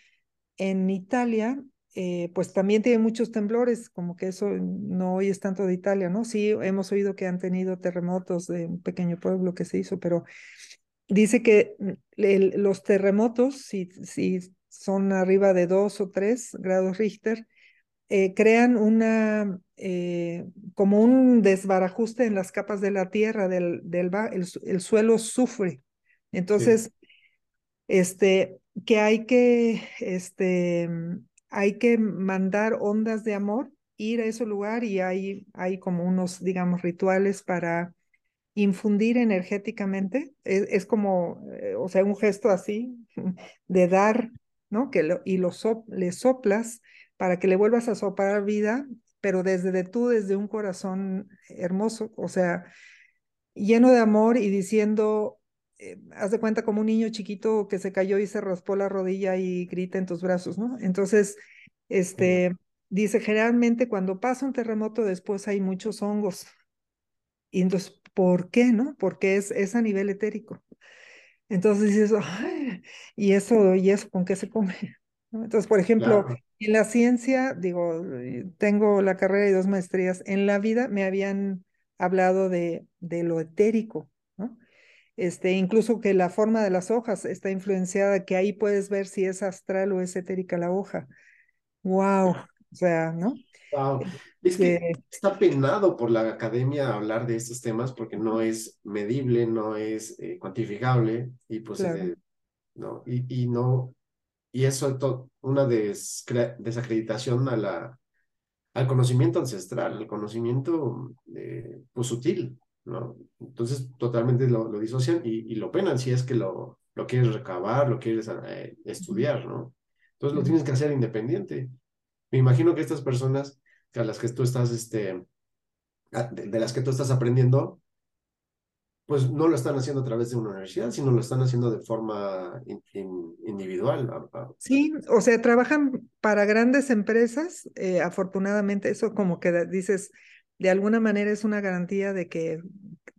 en Italia, eh, pues también tiene muchos temblores, como que eso no hoy es tanto de Italia, ¿no? Sí, hemos oído que han tenido terremotos de un pequeño pueblo que se hizo, pero dice que los terremotos, si, si son arriba de dos o tres grados Richter, eh, crean una, eh, como un desbarajuste en las capas de la tierra, del, del el, suelo sufre. Entonces, este, que hay que, este, hay que mandar ondas de amor, ir a ese lugar y hay, hay como unos, digamos, rituales para infundir energéticamente. Es, como, eh, o sea, un gesto así *laughs* de dar, ¿no? Que lo, y lo le soplas para que le vuelvas a soplar vida, pero desde de tú, desde un corazón hermoso, o sea, lleno de amor y diciendo, eh, haz de cuenta como un niño chiquito que se cayó y se raspó la rodilla y grita en tus brazos, ¿no? Entonces, este, dice, generalmente cuando pasa un terremoto después hay muchos hongos. Y entonces, ¿por qué, no? Porque es, es a nivel etérico. Entonces dices, Ay, ¿y eso, y eso con qué se come? *laughs* Entonces, por ejemplo, en la ciencia, digo, eh, tengo la carrera y dos maestrías. En la vida me habían hablado de, de lo etérico, ¿no? Este, incluso que la forma de las hojas está influenciada, que ahí puedes ver si es astral o es etérica la hoja. ¡Wow! O sea, ¿no? Wow. Es que está penado por la academia hablar de estos temas porque no es medible, no es eh, cuantificable y pues eh, no, y, y no, y eso es una desacreditación a la, al conocimiento ancestral, al conocimiento eh, pues, sutil, ¿no? Entonces totalmente lo, lo disocian y, y, lo penan si es que lo, lo quieres recabar, lo quieres eh, estudiar, ¿no? Entonces lo tienes que hacer independiente. Me imagino que estas personas a las que tú estás, este, de las que tú estás aprendiendo, pues no lo están haciendo a través de una universidad, sino lo están haciendo de forma individual. Sí, o sea, trabajan para grandes empresas, eh, afortunadamente, eso como que dices, de alguna manera es una garantía de que,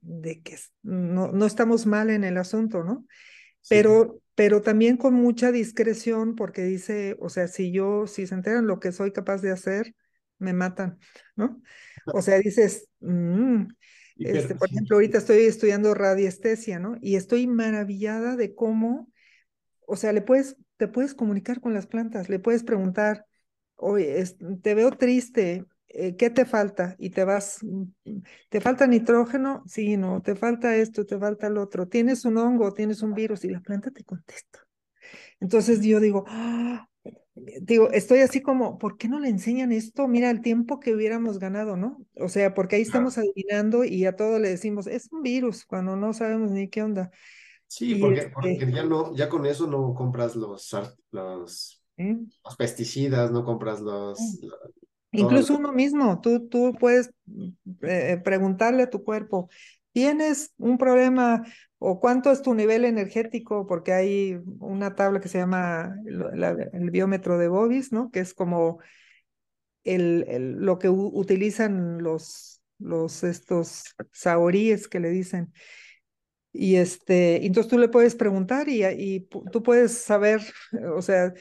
de que no, no estamos mal en el asunto, ¿no? Pero, pero también con mucha discreción, porque dice, o sea, si yo, si se enteran lo que soy capaz de hacer, me matan, ¿no? O *laughs* sea, dices, mmm, este, por ejemplo, ahorita estoy estudiando radiestesia, ¿no? Y estoy maravillada de cómo, o sea, le puedes, te puedes comunicar con las plantas, le puedes preguntar, oye, te veo triste, eh, ¿qué te falta? Y te vas, mm, ¿te falta nitrógeno? Sí, no, te falta esto, te falta el otro, tienes un hongo, tienes un virus y la planta te contesta. Entonces yo digo, ¡ah! Digo, estoy así como, ¿por qué no le enseñan esto? Mira el tiempo que hubiéramos ganado, ¿no? O sea, porque ahí estamos adivinando y a todo le decimos, es un virus, cuando no sabemos ni qué onda. Sí, porque, este ya no, ya con eso no compras los, los, los pesticidas, no compras los... Incluso uno mismo, tú, tú puedes eh, preguntarle a tu cuerpo, ¿tienes un problema o cuánto es tu nivel energético, porque hay una tabla que se llama el biómetro de Bobis, ¿no? Que es como el, lo que utilizan los, los estos saoríes que le dicen. Y este, entonces tú le puedes preguntar y tú puedes saber, o sea,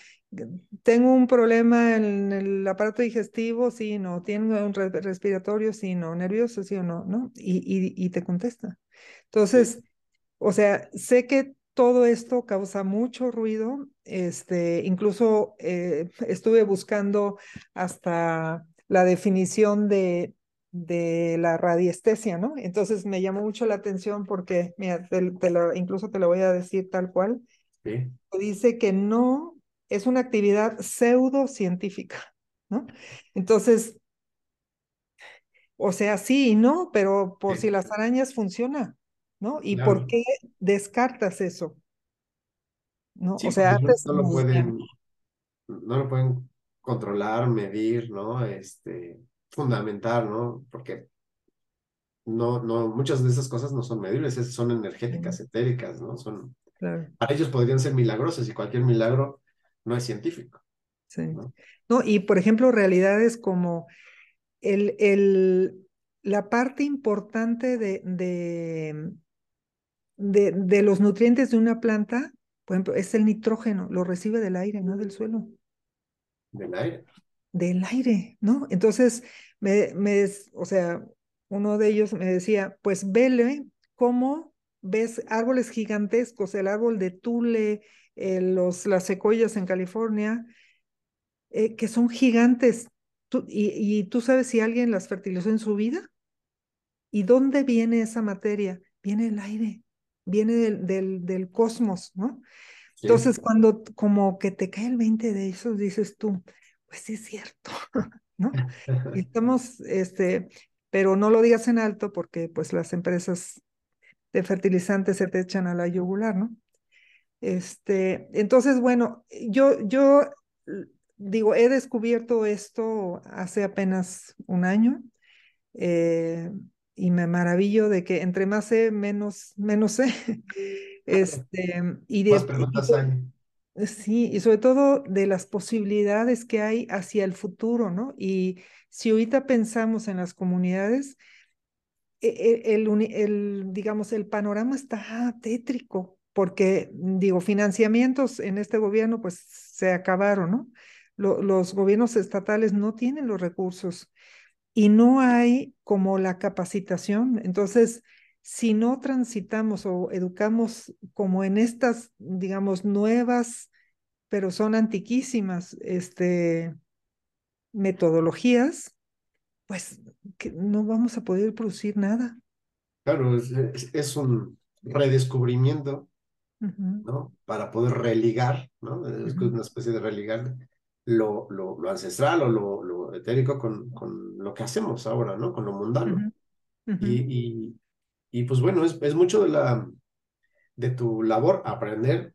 tengo un problema en el aparato digestivo, sí, no, tengo un respiratorio, sí, no, nervioso, sí o no, ¿no? Y, y, y te contesta. Entonces, o sea, sé que todo esto causa mucho ruido. Este, incluso eh, estuve buscando hasta la definición de, de la radiestesia, ¿no? Entonces me llamó mucho la atención porque, mira, te, lo, incluso te lo voy a decir tal cual. Sí. Dice que no es una actividad pseudocientífica, ¿no? Entonces, o sea, sí y no, pero por si las arañas funciona. ¿no? ¿Y por qué descartas eso? ¿No? o sea, no, lo pueden, no lo pueden controlar, medir, ¿no? Este, fundamentar, ¿no? Porque no, no, muchas de esas cosas no son medibles, son energéticas, etéricas, ¿no? Son, para ellos podrían ser milagrosas y cualquier milagro no es científico. Sí. ¿no? y por ejemplo, realidades como el, el, la parte importante de, de, de, de los nutrientes de una planta, por ejemplo, es el nitrógeno, lo recibe del aire, no del suelo. Del aire. Del aire, ¿no? Entonces, me, me, o sea, uno de ellos me decía, pues vele cómo ves árboles gigantescos, el árbol de Tule, eh, los, las secoyas en California, eh, que son gigantes. y, y, tú sabes si alguien las fertilizó en su vida? ¿Y dónde viene esa materia? Viene el aire, viene del, del, del cosmos, ¿no? Entonces, cuando como que te cae el 20 de eso, dices tú, pues sí es cierto, *laughs* ¿no? Y *laughs* estamos, este, pero no lo digas en alto porque pues las empresas de fertilizantes se te echan a la yugular, ¿no? Este, entonces, bueno, yo, yo digo, he descubierto esto hace apenas un año eh, y me maravillo de que entre más sé, menos, menos sé. *laughs* Este, y de, más preguntas hay. Sí, y sobre todo de las posibilidades que hay hacia el futuro, ¿no? Y si ahorita pensamos en las comunidades, e, e, el, el, digamos, el panorama está tétrico, porque, digo, financiamientos en este gobierno, pues se acabaron, ¿no? los gobiernos estatales no tienen los recursos y no hay como la capacitación. Entonces, si no transitamos o educamos como en estas, digamos, nuevas, pero son antiquísimas, este, metodologías, pues no vamos a poder producir nada. Claro, es, un redescubrimiento, ¿no? Para poder religar, ¿no? Es una especie de religar lo, lo, lo ancestral o lo, lo etérico con, con, lo que hacemos ahora, ¿no? Con lo mundano. y, y, y pues bueno, es, es mucho de, la, de tu labor aprender,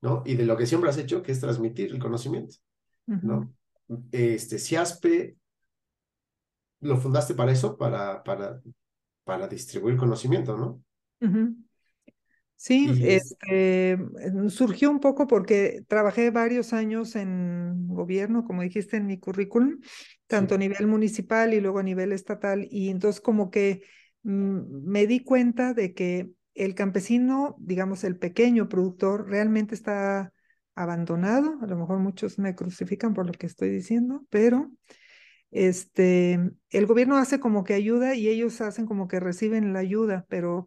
¿no? Y de lo que siempre has hecho, que es transmitir el conocimiento, ¿no? Este, Ciaspe, lo fundaste para eso, para, para, para distribuir conocimiento, ¿no? Sí, este, surgió un poco porque trabajé varios años en gobierno, como dijiste en mi currículum, tanto a nivel municipal y luego a nivel estatal, y entonces como que Mm, me di cuenta de que el campesino, digamos, el pequeño productor, realmente está abandonado. A lo mejor muchos me crucifican por lo que estoy diciendo, pero este, el gobierno hace como que ayuda y ellos hacen como que reciben la ayuda, pero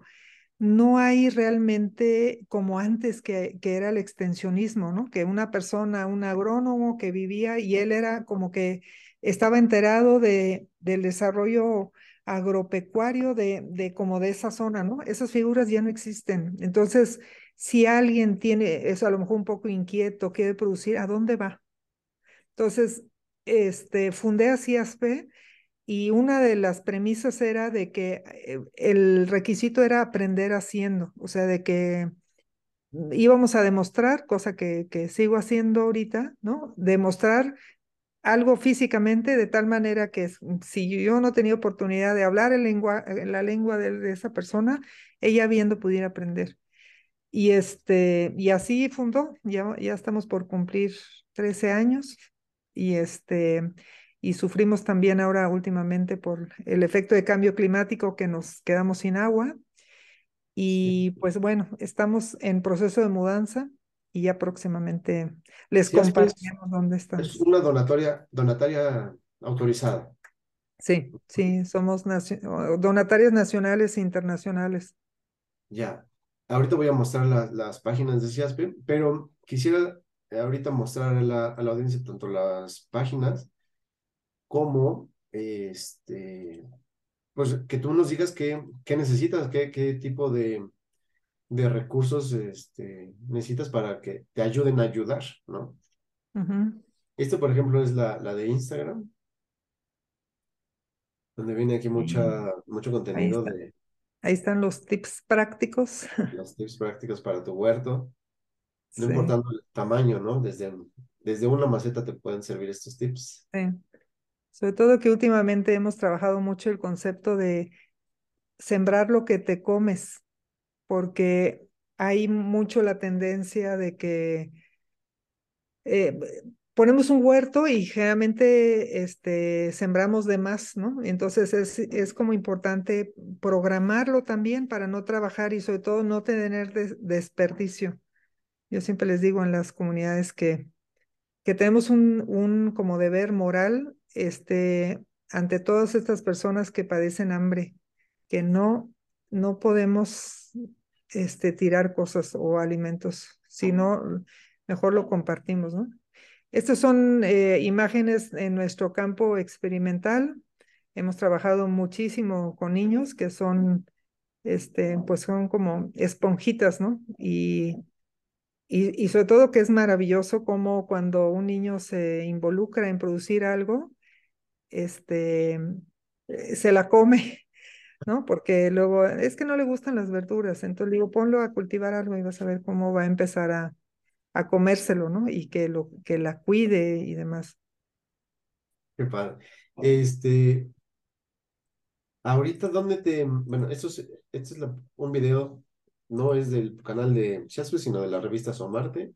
no hay realmente como antes que, que era el extensionismo, ¿no? Que una persona, un agrónomo que vivía y él era como que estaba enterado de, del desarrollo agropecuario de, de como de esa zona, ¿no? Esas figuras ya no existen. Entonces, si alguien tiene eso a lo mejor un poco inquieto, quiere producir, ¿a dónde va? Entonces, este, fundé a CIASP y una de las premisas era de que eh, el requisito era aprender haciendo, o sea, de que íbamos a demostrar, cosa que, sigo haciendo ahorita, ¿no? Demostrar algo físicamente de tal manera que si yo no tenía oportunidad de hablar en lengua, la lengua de, esa persona, ella viendo pudiera aprender. Y, este, y así fundó, ya, ya estamos por cumplir 13 años y, este, y sufrimos también ahora últimamente por el efecto de cambio climático que nos quedamos sin agua. Y pues bueno, estamos en proceso de mudanza y ya próximamente les compartimos dónde están. Es una donatoria, donataria autorizada. Sí, sí, somos donatarias nacionales e internacionales. Ya, ahorita voy a mostrar las páginas de CIASPE, pero quisiera ahorita mostrar a la, a la audiencia tanto las páginas como este, pues que tú nos digas qué, qué necesitas, qué, qué tipo de, de recursos este, necesitas para que te ayuden a ayudar, ¿no? Esto, por ejemplo, es la, la de Instagram, donde viene aquí mucha, mucho contenido ahí de... Ahí están los tips prácticos. *laughs* Los tips prácticos para tu huerto. No importando el tamaño, ¿no? Desde, desde una maceta te pueden servir estos tips. Sí. Sobre todo que últimamente hemos trabajado mucho el concepto de sembrar lo que te comes, porque hay mucho la tendencia de que eh, ponemos un huerto y generalmente este, sembramos de más, ¿no? Entonces es, es como importante programarlo también para no trabajar y sobre todo no tener desperdicio. Yo siempre les digo en las comunidades que, que tenemos un, un como deber moral este, ante todas estas personas que padecen hambre, que no, no podemos este, tirar cosas o alimentos, sino mejor lo compartimos, ¿no? Estas son eh, imágenes en nuestro campo experimental. Hemos trabajado muchísimo con niños que son, este, pues son como esponjitas, ¿no? Y, y, sobre todo que es maravilloso como cuando un niño se involucra en producir algo, este, eh, se la come, *laughs* ¿no? Porque luego es que no le gustan las verduras, entonces digo, ponlo a cultivar algo y vas a ver cómo va a empezar a, a comérselo, ¿no? Y que, lo, que la cuide y demás. Qué padre. Este, ahorita, ¿dónde te...? Bueno, esto es, este es un video, no es del canal de Ciaspe, sino de la revista Somarte,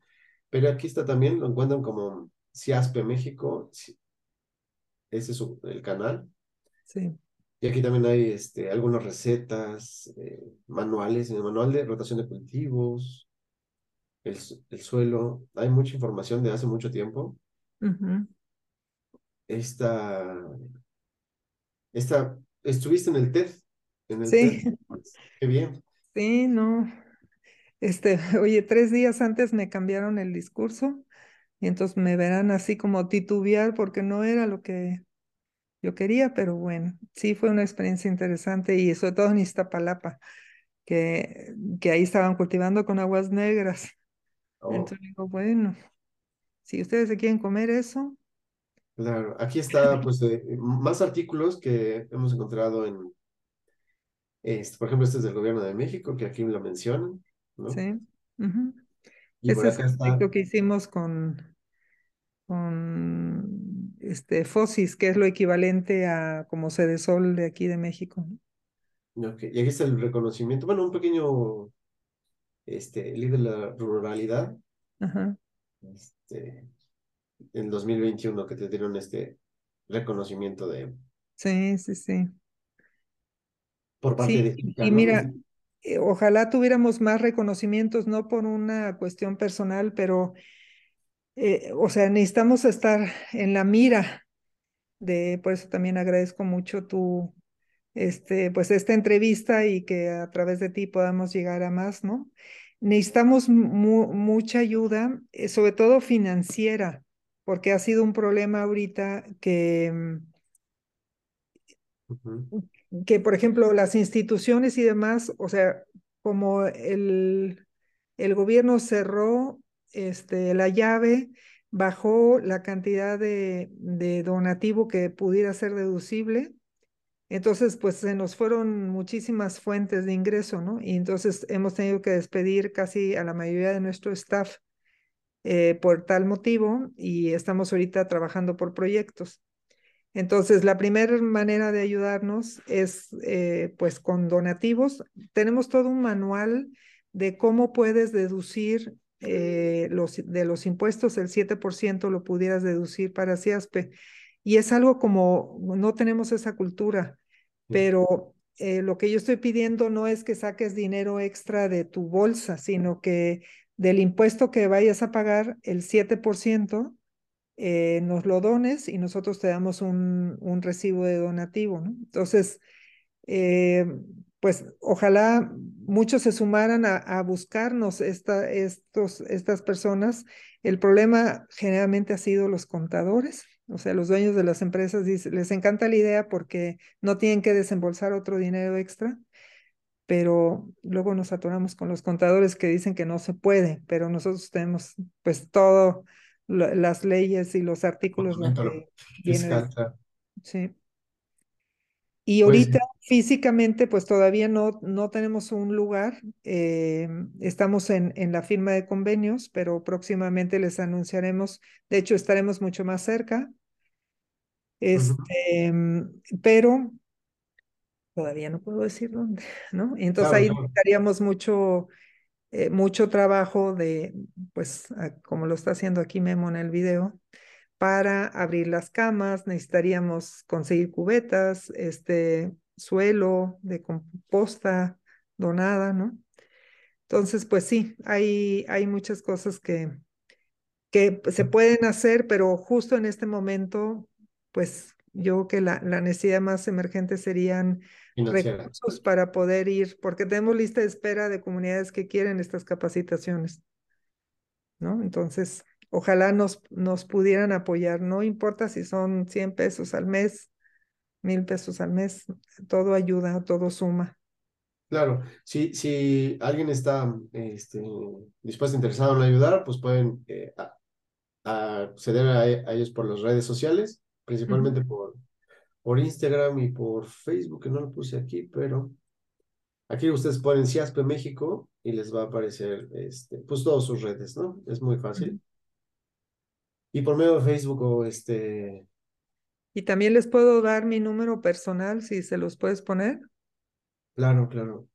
pero aquí está también, lo encuentran como Ciaspe México, ese es el canal. Sí. Y aquí también hay este, algunas recetas, eh, manuales, en el manual de rotación de cultivos, el, el, suelo, hay mucha información de hace mucho tiempo. Esta, esta, estuviste en el TED. En el sí. TED. Qué bien. Sí, no. Este, *laughs* oye, tres días antes me cambiaron el discurso y entonces me verán así como titubear porque no era lo que yo quería, pero bueno, sí fue una experiencia interesante y sobre todo en Iztapalapa, que, que ahí estaban cultivando con aguas negras. Oh, Entonces digo, bueno, si ustedes se quieren comer eso, claro, aquí está, pues, eh, más artículos que hemos encontrado en, este, por ejemplo, este es del gobierno de México, que aquí lo mencionan, ¿no? sí. Y Ese es el que hicimos con, con este FOSIS, que es lo equivalente a como Sol de aquí de México. ¿no? ok, y aquí está el reconocimiento, bueno, un pequeño, este, líder de la ruralidad, Ajá. este, en 2021 que te dieron este reconocimiento de, Sí, sí, sí. por parte Sí, de y, ICA, y ¿no? mira, eh, ojalá tuviéramos más reconocimientos, no por una cuestión personal, pero, eh, o sea, necesitamos estar en la mira de, por eso también agradezco mucho tu, este, pues esta entrevista y que a través de ti podamos llegar a más, ¿no? Necesitamos mu- mucha ayuda, eh, sobre todo financiera, porque ha sido un problema ahorita que, mm, que, por ejemplo, las instituciones y demás, o sea, como el, el gobierno cerró este, la llave, bajó la cantidad de, donativo que pudiera ser deducible. Entonces, pues se nos fueron muchísimas fuentes de ingreso, ¿no? Y entonces hemos tenido que despedir casi a la mayoría de nuestro staff eh, por tal motivo y estamos ahorita trabajando por proyectos. Entonces, la primera manera de ayudarnos es eh, pues con donativos. Tenemos todo un manual de cómo puedes deducir eh, los, de los impuestos, el 7% lo pudieras deducir para CIASPE. Y es algo como, no tenemos esa cultura, pero eh, lo que yo estoy pidiendo no es que saques dinero extra de tu bolsa, sino que del impuesto que vayas a pagar, el 7%, eh, nos lo dones y nosotros te damos un, un recibo de donativo, ¿no? Entonces, eh, pues ojalá muchos se sumaran a, a buscarnos esta, estos, estas personas. El problema generalmente ha sido los contadores, o sea, los dueños de las empresas dicen, les encanta la idea porque no tienen que desembolsar otro dinero extra, pero luego nos atoramos con los contadores que dicen que no se puede, pero nosotros tenemos pues todo lo- las leyes y los artículos viene esto, claro. sí. Y Pues, ahorita físicamente pues todavía no, no tenemos un lugar, eh, estamos en, en la firma de convenios, pero próximamente les anunciaremos, de hecho estaremos mucho más cerca, este, mm, pero Todavía no puedo decir dónde, ¿no? Entonces ahí necesitaríamos mucho, eh, mucho trabajo de, pues, como lo está haciendo aquí Memo en el video, para abrir las camas, necesitaríamos conseguir cubetas, este suelo de composta donada, ¿no? Entonces, pues sí, hay, hay muchas cosas que, que se pueden hacer, pero justo en este momento, pues yo creo que la, la necesidad más emergente serían recursos para poder ir, porque tenemos lista de espera de comunidades que quieren estas capacitaciones, ¿no? Entonces, ojalá nos, nos pudieran apoyar, no importa si son 100 pesos al mes, mil pesos al mes, todo ayuda, todo suma. Claro, si, si alguien está este, dispuesto, interesado en ayudar, pues pueden eh, acceder a, ellos por las redes sociales, principalmente por, por Instagram y por Facebook, que no lo puse aquí, pero aquí ustedes ponen CIASPE México y les va a aparecer este, pues todas sus redes, ¿no? Es muy fácil. Y por medio de Facebook o este... Y también les puedo dar mi número personal si se los puedes poner. Claro, claro.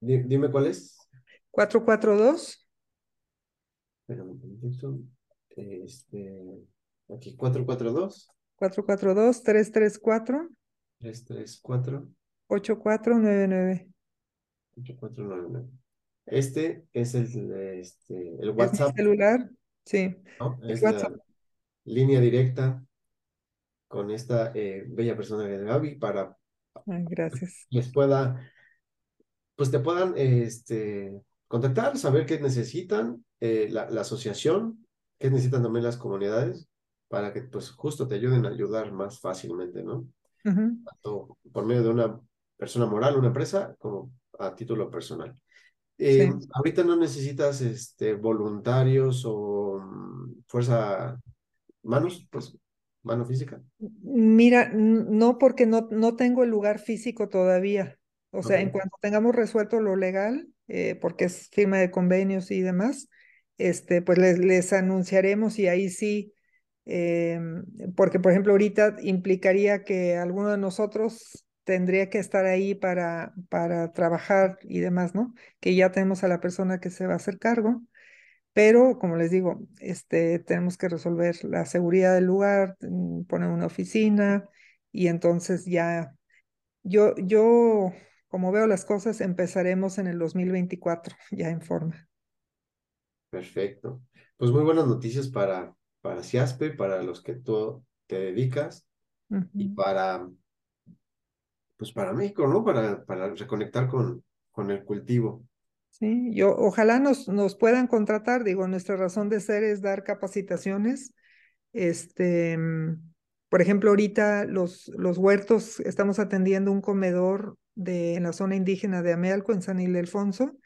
Dime cuál es. 442. Espérame un Este, aquí, 442. 442 334 334 8499. 8499. Este es el, este, el WhatsApp. celular, sí. Es la línea directa con esta eh, bella persona de Gaby para gracias. les pueda, pues te puedan este, contactar, saber qué necesitan eh, la, la, asociación, qué necesitan también las comunidades, para que pues justo te ayuden a ayudar más fácilmente, ¿no? Tanto por medio de una persona moral, una empresa, como a título personal. Eh, ahorita no necesitas este, voluntarios o mm, fuerza, manos, pues, mano física. Mira, no porque no, no tengo el lugar físico todavía. O sea, en cuanto tengamos resuelto lo legal, eh, porque es firma de convenios y demás, este, pues les, les anunciaremos y ahí sí, em, porque por ejemplo ahorita implicaría que alguno de nosotros tendría que estar ahí para, para trabajar y demás, ¿no? Que ya tenemos a la persona que se va a hacer cargo, pero como les digo, este, tenemos que resolver la seguridad del lugar, mm, poner una oficina y entonces ya, yo, yo como veo las cosas, empezaremos en el 2024 *laughs* ya en forma. Perfecto. Pues muy buenas noticias para, para CIASPE, para los que tú te dedicas y para, pues para México, ¿no? Para, para reconectar con, con el cultivo. Sí, yo ojalá nos, nos puedan contratar, digo, nuestra razón de ser es dar capacitaciones. Este, mm, por ejemplo, ahorita los, los huertos, estamos atendiendo un comedor de, en la zona indígena de Amealco, en San Ildefonso,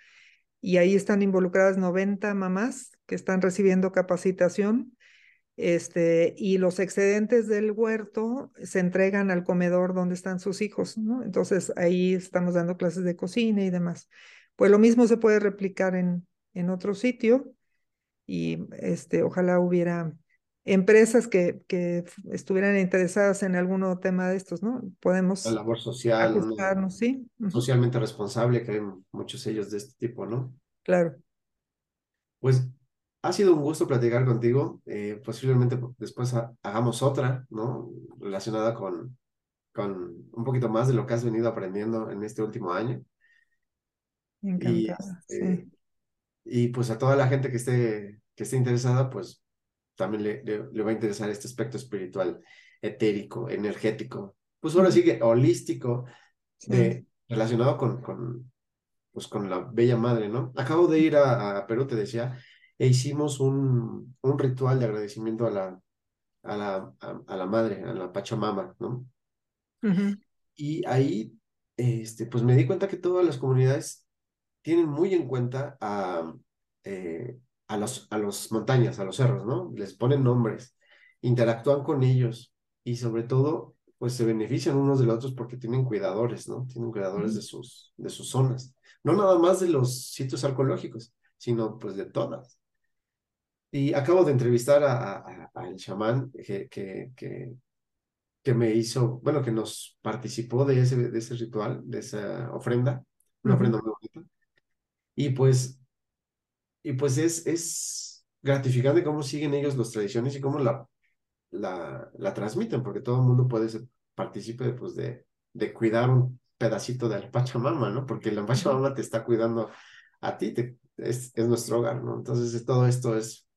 y ahí están involucradas 90 mamás que están recibiendo capacitación. Este, y los excedentes del huerto se entregan al comedor donde están sus hijos, ¿no? Entonces ahí estamos dando clases de cocina y demás. Pues lo mismo se puede replicar en, en otro sitio y este, ojalá hubiera empresas que, que estuvieran interesadas en algún tema de estos, ¿no? Podemos la labor social, ¿sí? socialmente responsable, que hay muchos ellos de este tipo, ¿no? Claro. Pues ha sido un gusto platicar contigo. Eh, posiblemente después hagamos otra, ¿no? Relacionada con, con un poquito más de lo que has venido aprendiendo en este último año. Encantada, y, sí. Y pues a toda la gente que esté, que esté interesada, pues también le, le, va a interesar este aspecto espiritual, etérico, energético, pues ahora sí que holístico, de, relacionado con, con, pues con la Bella Madre, ¿no? Acabo de ir a, Perú, te decía, e hicimos un, un ritual de agradecimiento a la, a la, a, la Madre, a la Pachamama, ¿no? Y ahí, este, pues me di cuenta que todas las comunidades tienen muy en cuenta a, eh, a los, a los montañas, a los cerros, ¿no? Les ponen nombres, interactúan con ellos y sobre todo, pues se benefician unos de los otros porque tienen cuidadores, ¿no? Tienen cuidadores de sus, de sus zonas. No nada más de los sitios arqueológicos, sino pues de todas. Y acabo de entrevistar al chamán que, que, que, que me hizo, bueno, que nos participó de ese, de ese ritual, de esa ofrenda, una ofrenda muy bonita. Y pues, y pues es, es gratificante cómo siguen ellos las tradiciones y cómo la, la, la transmiten, porque todo el mundo puede ser partícipe pues, de, de cuidar un pedacito de la Pachamama, ¿no? Porque la Pachamama te está cuidando a ti, te, es, es nuestro hogar, ¿no? Entonces todo esto es,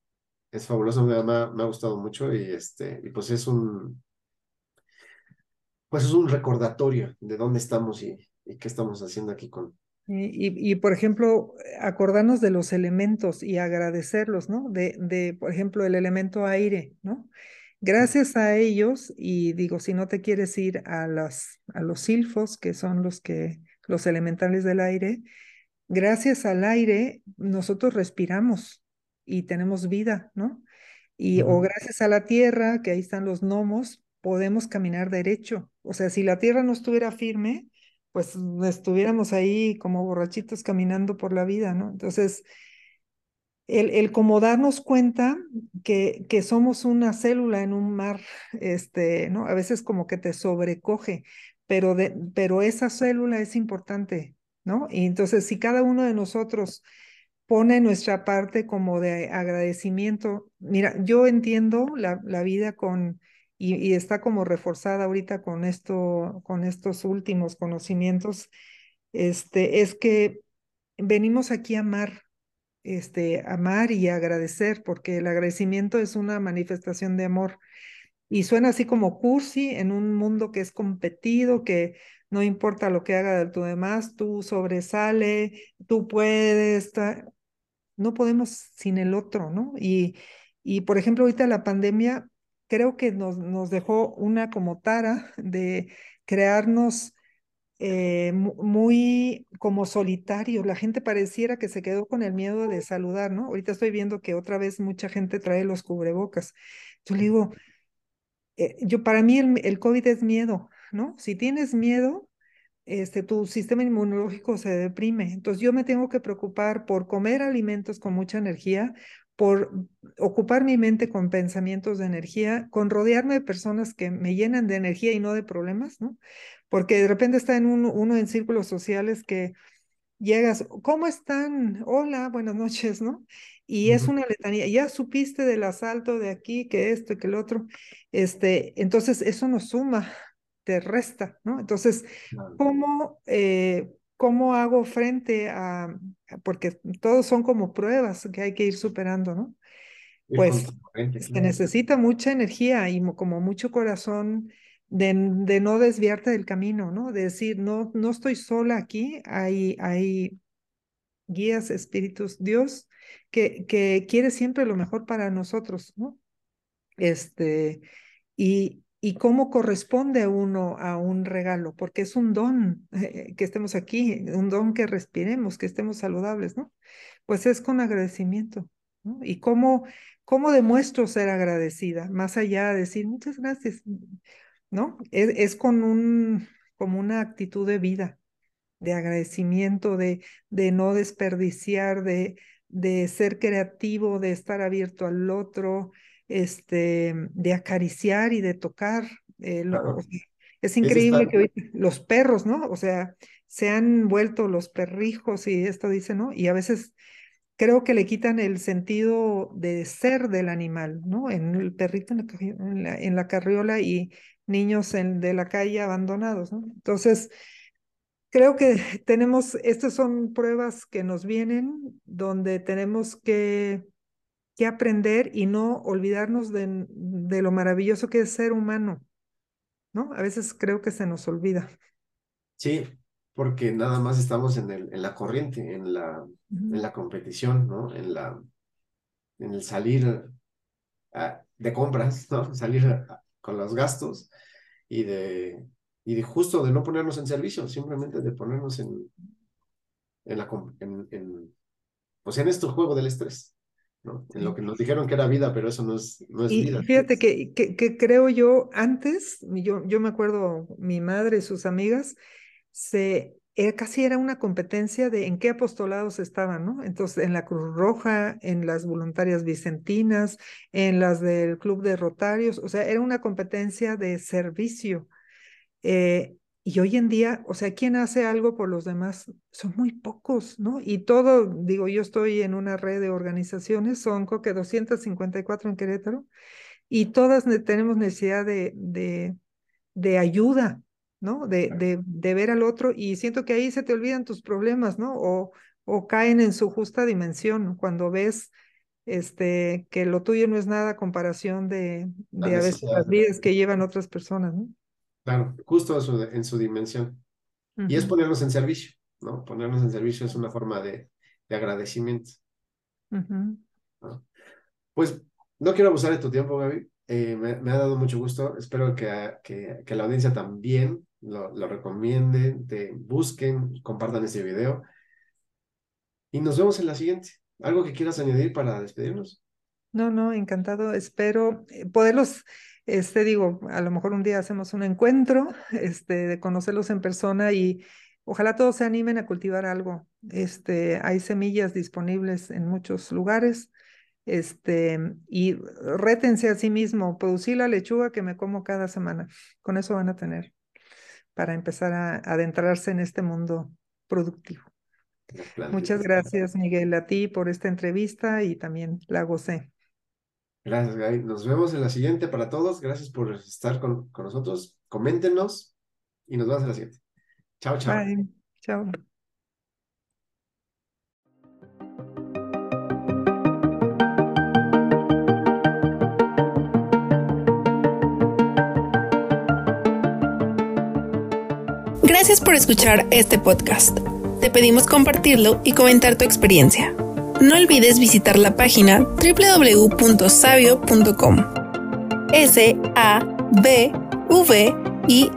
es fabuloso, me, me, me ha gustado mucho y, este, y pues es un, pues es un recordatorio de dónde estamos y, y qué estamos haciendo aquí con... Y, y, por ejemplo, acordarnos de los elementos y agradecerlos, ¿no? De, de, por ejemplo, el elemento aire, ¿no? Gracias a ellos, y digo, si no te quieres ir a, las, a los silfos, que son los que, los elementales del aire, gracias al aire nosotros respiramos y tenemos vida, ¿no? Y o gracias a la tierra, que ahí están los gnomos, podemos caminar derecho. O sea, si la tierra no estuviera firme, pues estuviéramos ahí como borrachitos caminando por la vida, ¿no? Entonces, el, el como darnos cuenta que, que somos una célula en un mar, este, ¿no? A veces como que te sobrecoge, pero, de, pero esa célula es importante, ¿no? Y entonces, si cada uno de nosotros pone nuestra parte como de agradecimiento, mira, yo entiendo la, la vida con, y, está como reforzada ahorita con esto, con estos últimos conocimientos, este, es que venimos aquí a amar, este, amar y agradecer, porque el agradecimiento es una manifestación de amor. Y suena así como cursi en un mundo que es competido, que no importa lo que haga de tu demás, tú sobresale, tú puedes, no podemos sin el otro, ¿no? Y, y por ejemplo, ahorita la pandemia creo que nos, nos dejó una como tara de crearnos eh, muy como solitarios. La gente pareciera que se quedó con el miedo de saludar, ¿no? Ahorita estoy viendo que otra vez mucha gente trae los cubrebocas. Yo le digo, eh, yo para mí el, el COVID es miedo, ¿no? Si tienes miedo, este, tu sistema inmunológico se deprime. Entonces yo me tengo que preocupar por comer alimentos con mucha energía, por ocupar mi mente con pensamientos de energía, con rodearme de personas que me llenan de energía y no de problemas, ¿no? Porque de repente está en un, uno en círculos sociales que llegas, ¿cómo están? Hola, buenas noches, ¿no? Y es una letanía, ya supiste del asalto de aquí, que esto, que el otro, este, entonces eso nos suma, te resta, ¿no? Entonces, ¿cómo, eh, ¿cómo hago frente a, porque todos son como pruebas que hay que ir superando, ¿no? Pues se necesita mucha energía y como mucho corazón de, de, no desviarte del camino, ¿no? De decir, no, no estoy sola aquí, hay, hay guías, espíritus, Dios, que, que quiere siempre lo mejor para nosotros, ¿no? Este, y, y cómo corresponde uno a un regalo, porque es un don eh, que estemos aquí, un don que respiremos, que estemos saludables, ¿no? Pues es con agradecimiento. Y cómo, cómo demuestro ser agradecida, más allá de decir muchas gracias, ¿no? Es, es con un, como una actitud de vida, de agradecimiento, de, de no desperdiciar, de, de ser creativo, de estar abierto al otro, este, de acariciar y de tocar. Eh, lo, es increíble que hoy los perros, ¿no? O sea, se han vuelto los perrijos y esto dice, ¿no? Y a veces creo que le quitan el sentido de ser del animal, ¿no? En el perrito en la, en la, en la carriola y niños en, de la calle abandonados, ¿no? Entonces, creo que tenemos, estas son pruebas que nos vienen donde tenemos que que aprender y no olvidarnos de, de, lo maravilloso que es ser humano, ¿no? A veces creo que se nos olvida. Sí, porque nada más estamos en, el, en la corriente, en la, uh -huh. en la competición, ¿no? En, la, en el salir a, de compras, *laughs* ¿no? Salir a, con los gastos y de, y de justo de no ponernos en servicio, simplemente de ponernos en, en la, en, en, pues en este juego del estrés. ¿No? En lo que nos dijeron que era vida, pero eso no es, no es y vida. Fíjate que, que, que, creo yo, antes, yo, yo me acuerdo, mi madre y sus amigas se, eh, casi era una competencia de en qué apostolados estaban, ¿no? Entonces, en la Cruz Roja, en las voluntarias vicentinas, en las del Club de Rotarios, o sea, era una competencia de servicio. Eh, y hoy en día, o sea, ¿quién hace algo por los demás? Son muy pocos, ¿no? Y todo, digo, yo estoy en una red de organizaciones, son creo que 254 en Querétaro, y todas tenemos necesidad de, de, de ayuda, ¿no? De, de, de, ver al otro y siento que ahí se te olvidan tus problemas, ¿no? O, o caen en su justa dimensión cuando ves este, que lo tuyo no es nada a comparación de, de a veces las vidas que llevan otras personas, ¿no? Claro, justo en su, en su dimensión. Uh -huh. Y es ponernos en servicio, ¿no? Ponernos en servicio es una forma de, de agradecimiento. Uh -huh. ¿no? Pues no quiero abusar de tu tiempo, Gaby. Eh, me, me, ha dado mucho gusto. Espero que, que, que la audiencia también lo, lo recomiende, te busquen, compartan este video. Y nos vemos en la siguiente. ¿Algo que quieras añadir para despedirnos? No, no, encantado. Espero eh, poderlos, este, digo, a lo mejor un día hacemos un encuentro, *laughs* este, de conocerlos en persona y ojalá todos se animen a cultivar algo. Este, hay semillas disponibles en muchos lugares. Este, y rétense a sí mismo, producir la lechuga que me como cada semana. Con eso van a tener para empezar a, a adentrarse en este mundo productivo. Muchas gracias, Miguel, a ti por esta entrevista y también la gocé. Gracias, Gaby. Nos vemos en la siguiente para todos. Gracias por estar con, con nosotros. Coméntenos y nos vemos en la siguiente. Chao, chao. Bye. Chao. Gracias por escuchar este podcast. Te pedimos compartirlo y comentar tu experiencia. No olvides visitar la página www.sabio.com. S A B I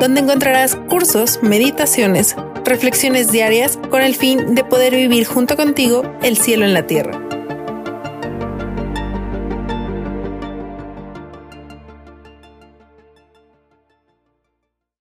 donde encontrarás cursos, meditaciones, reflexiones diarias con el fin de poder vivir junto contigo el cielo en la tierra.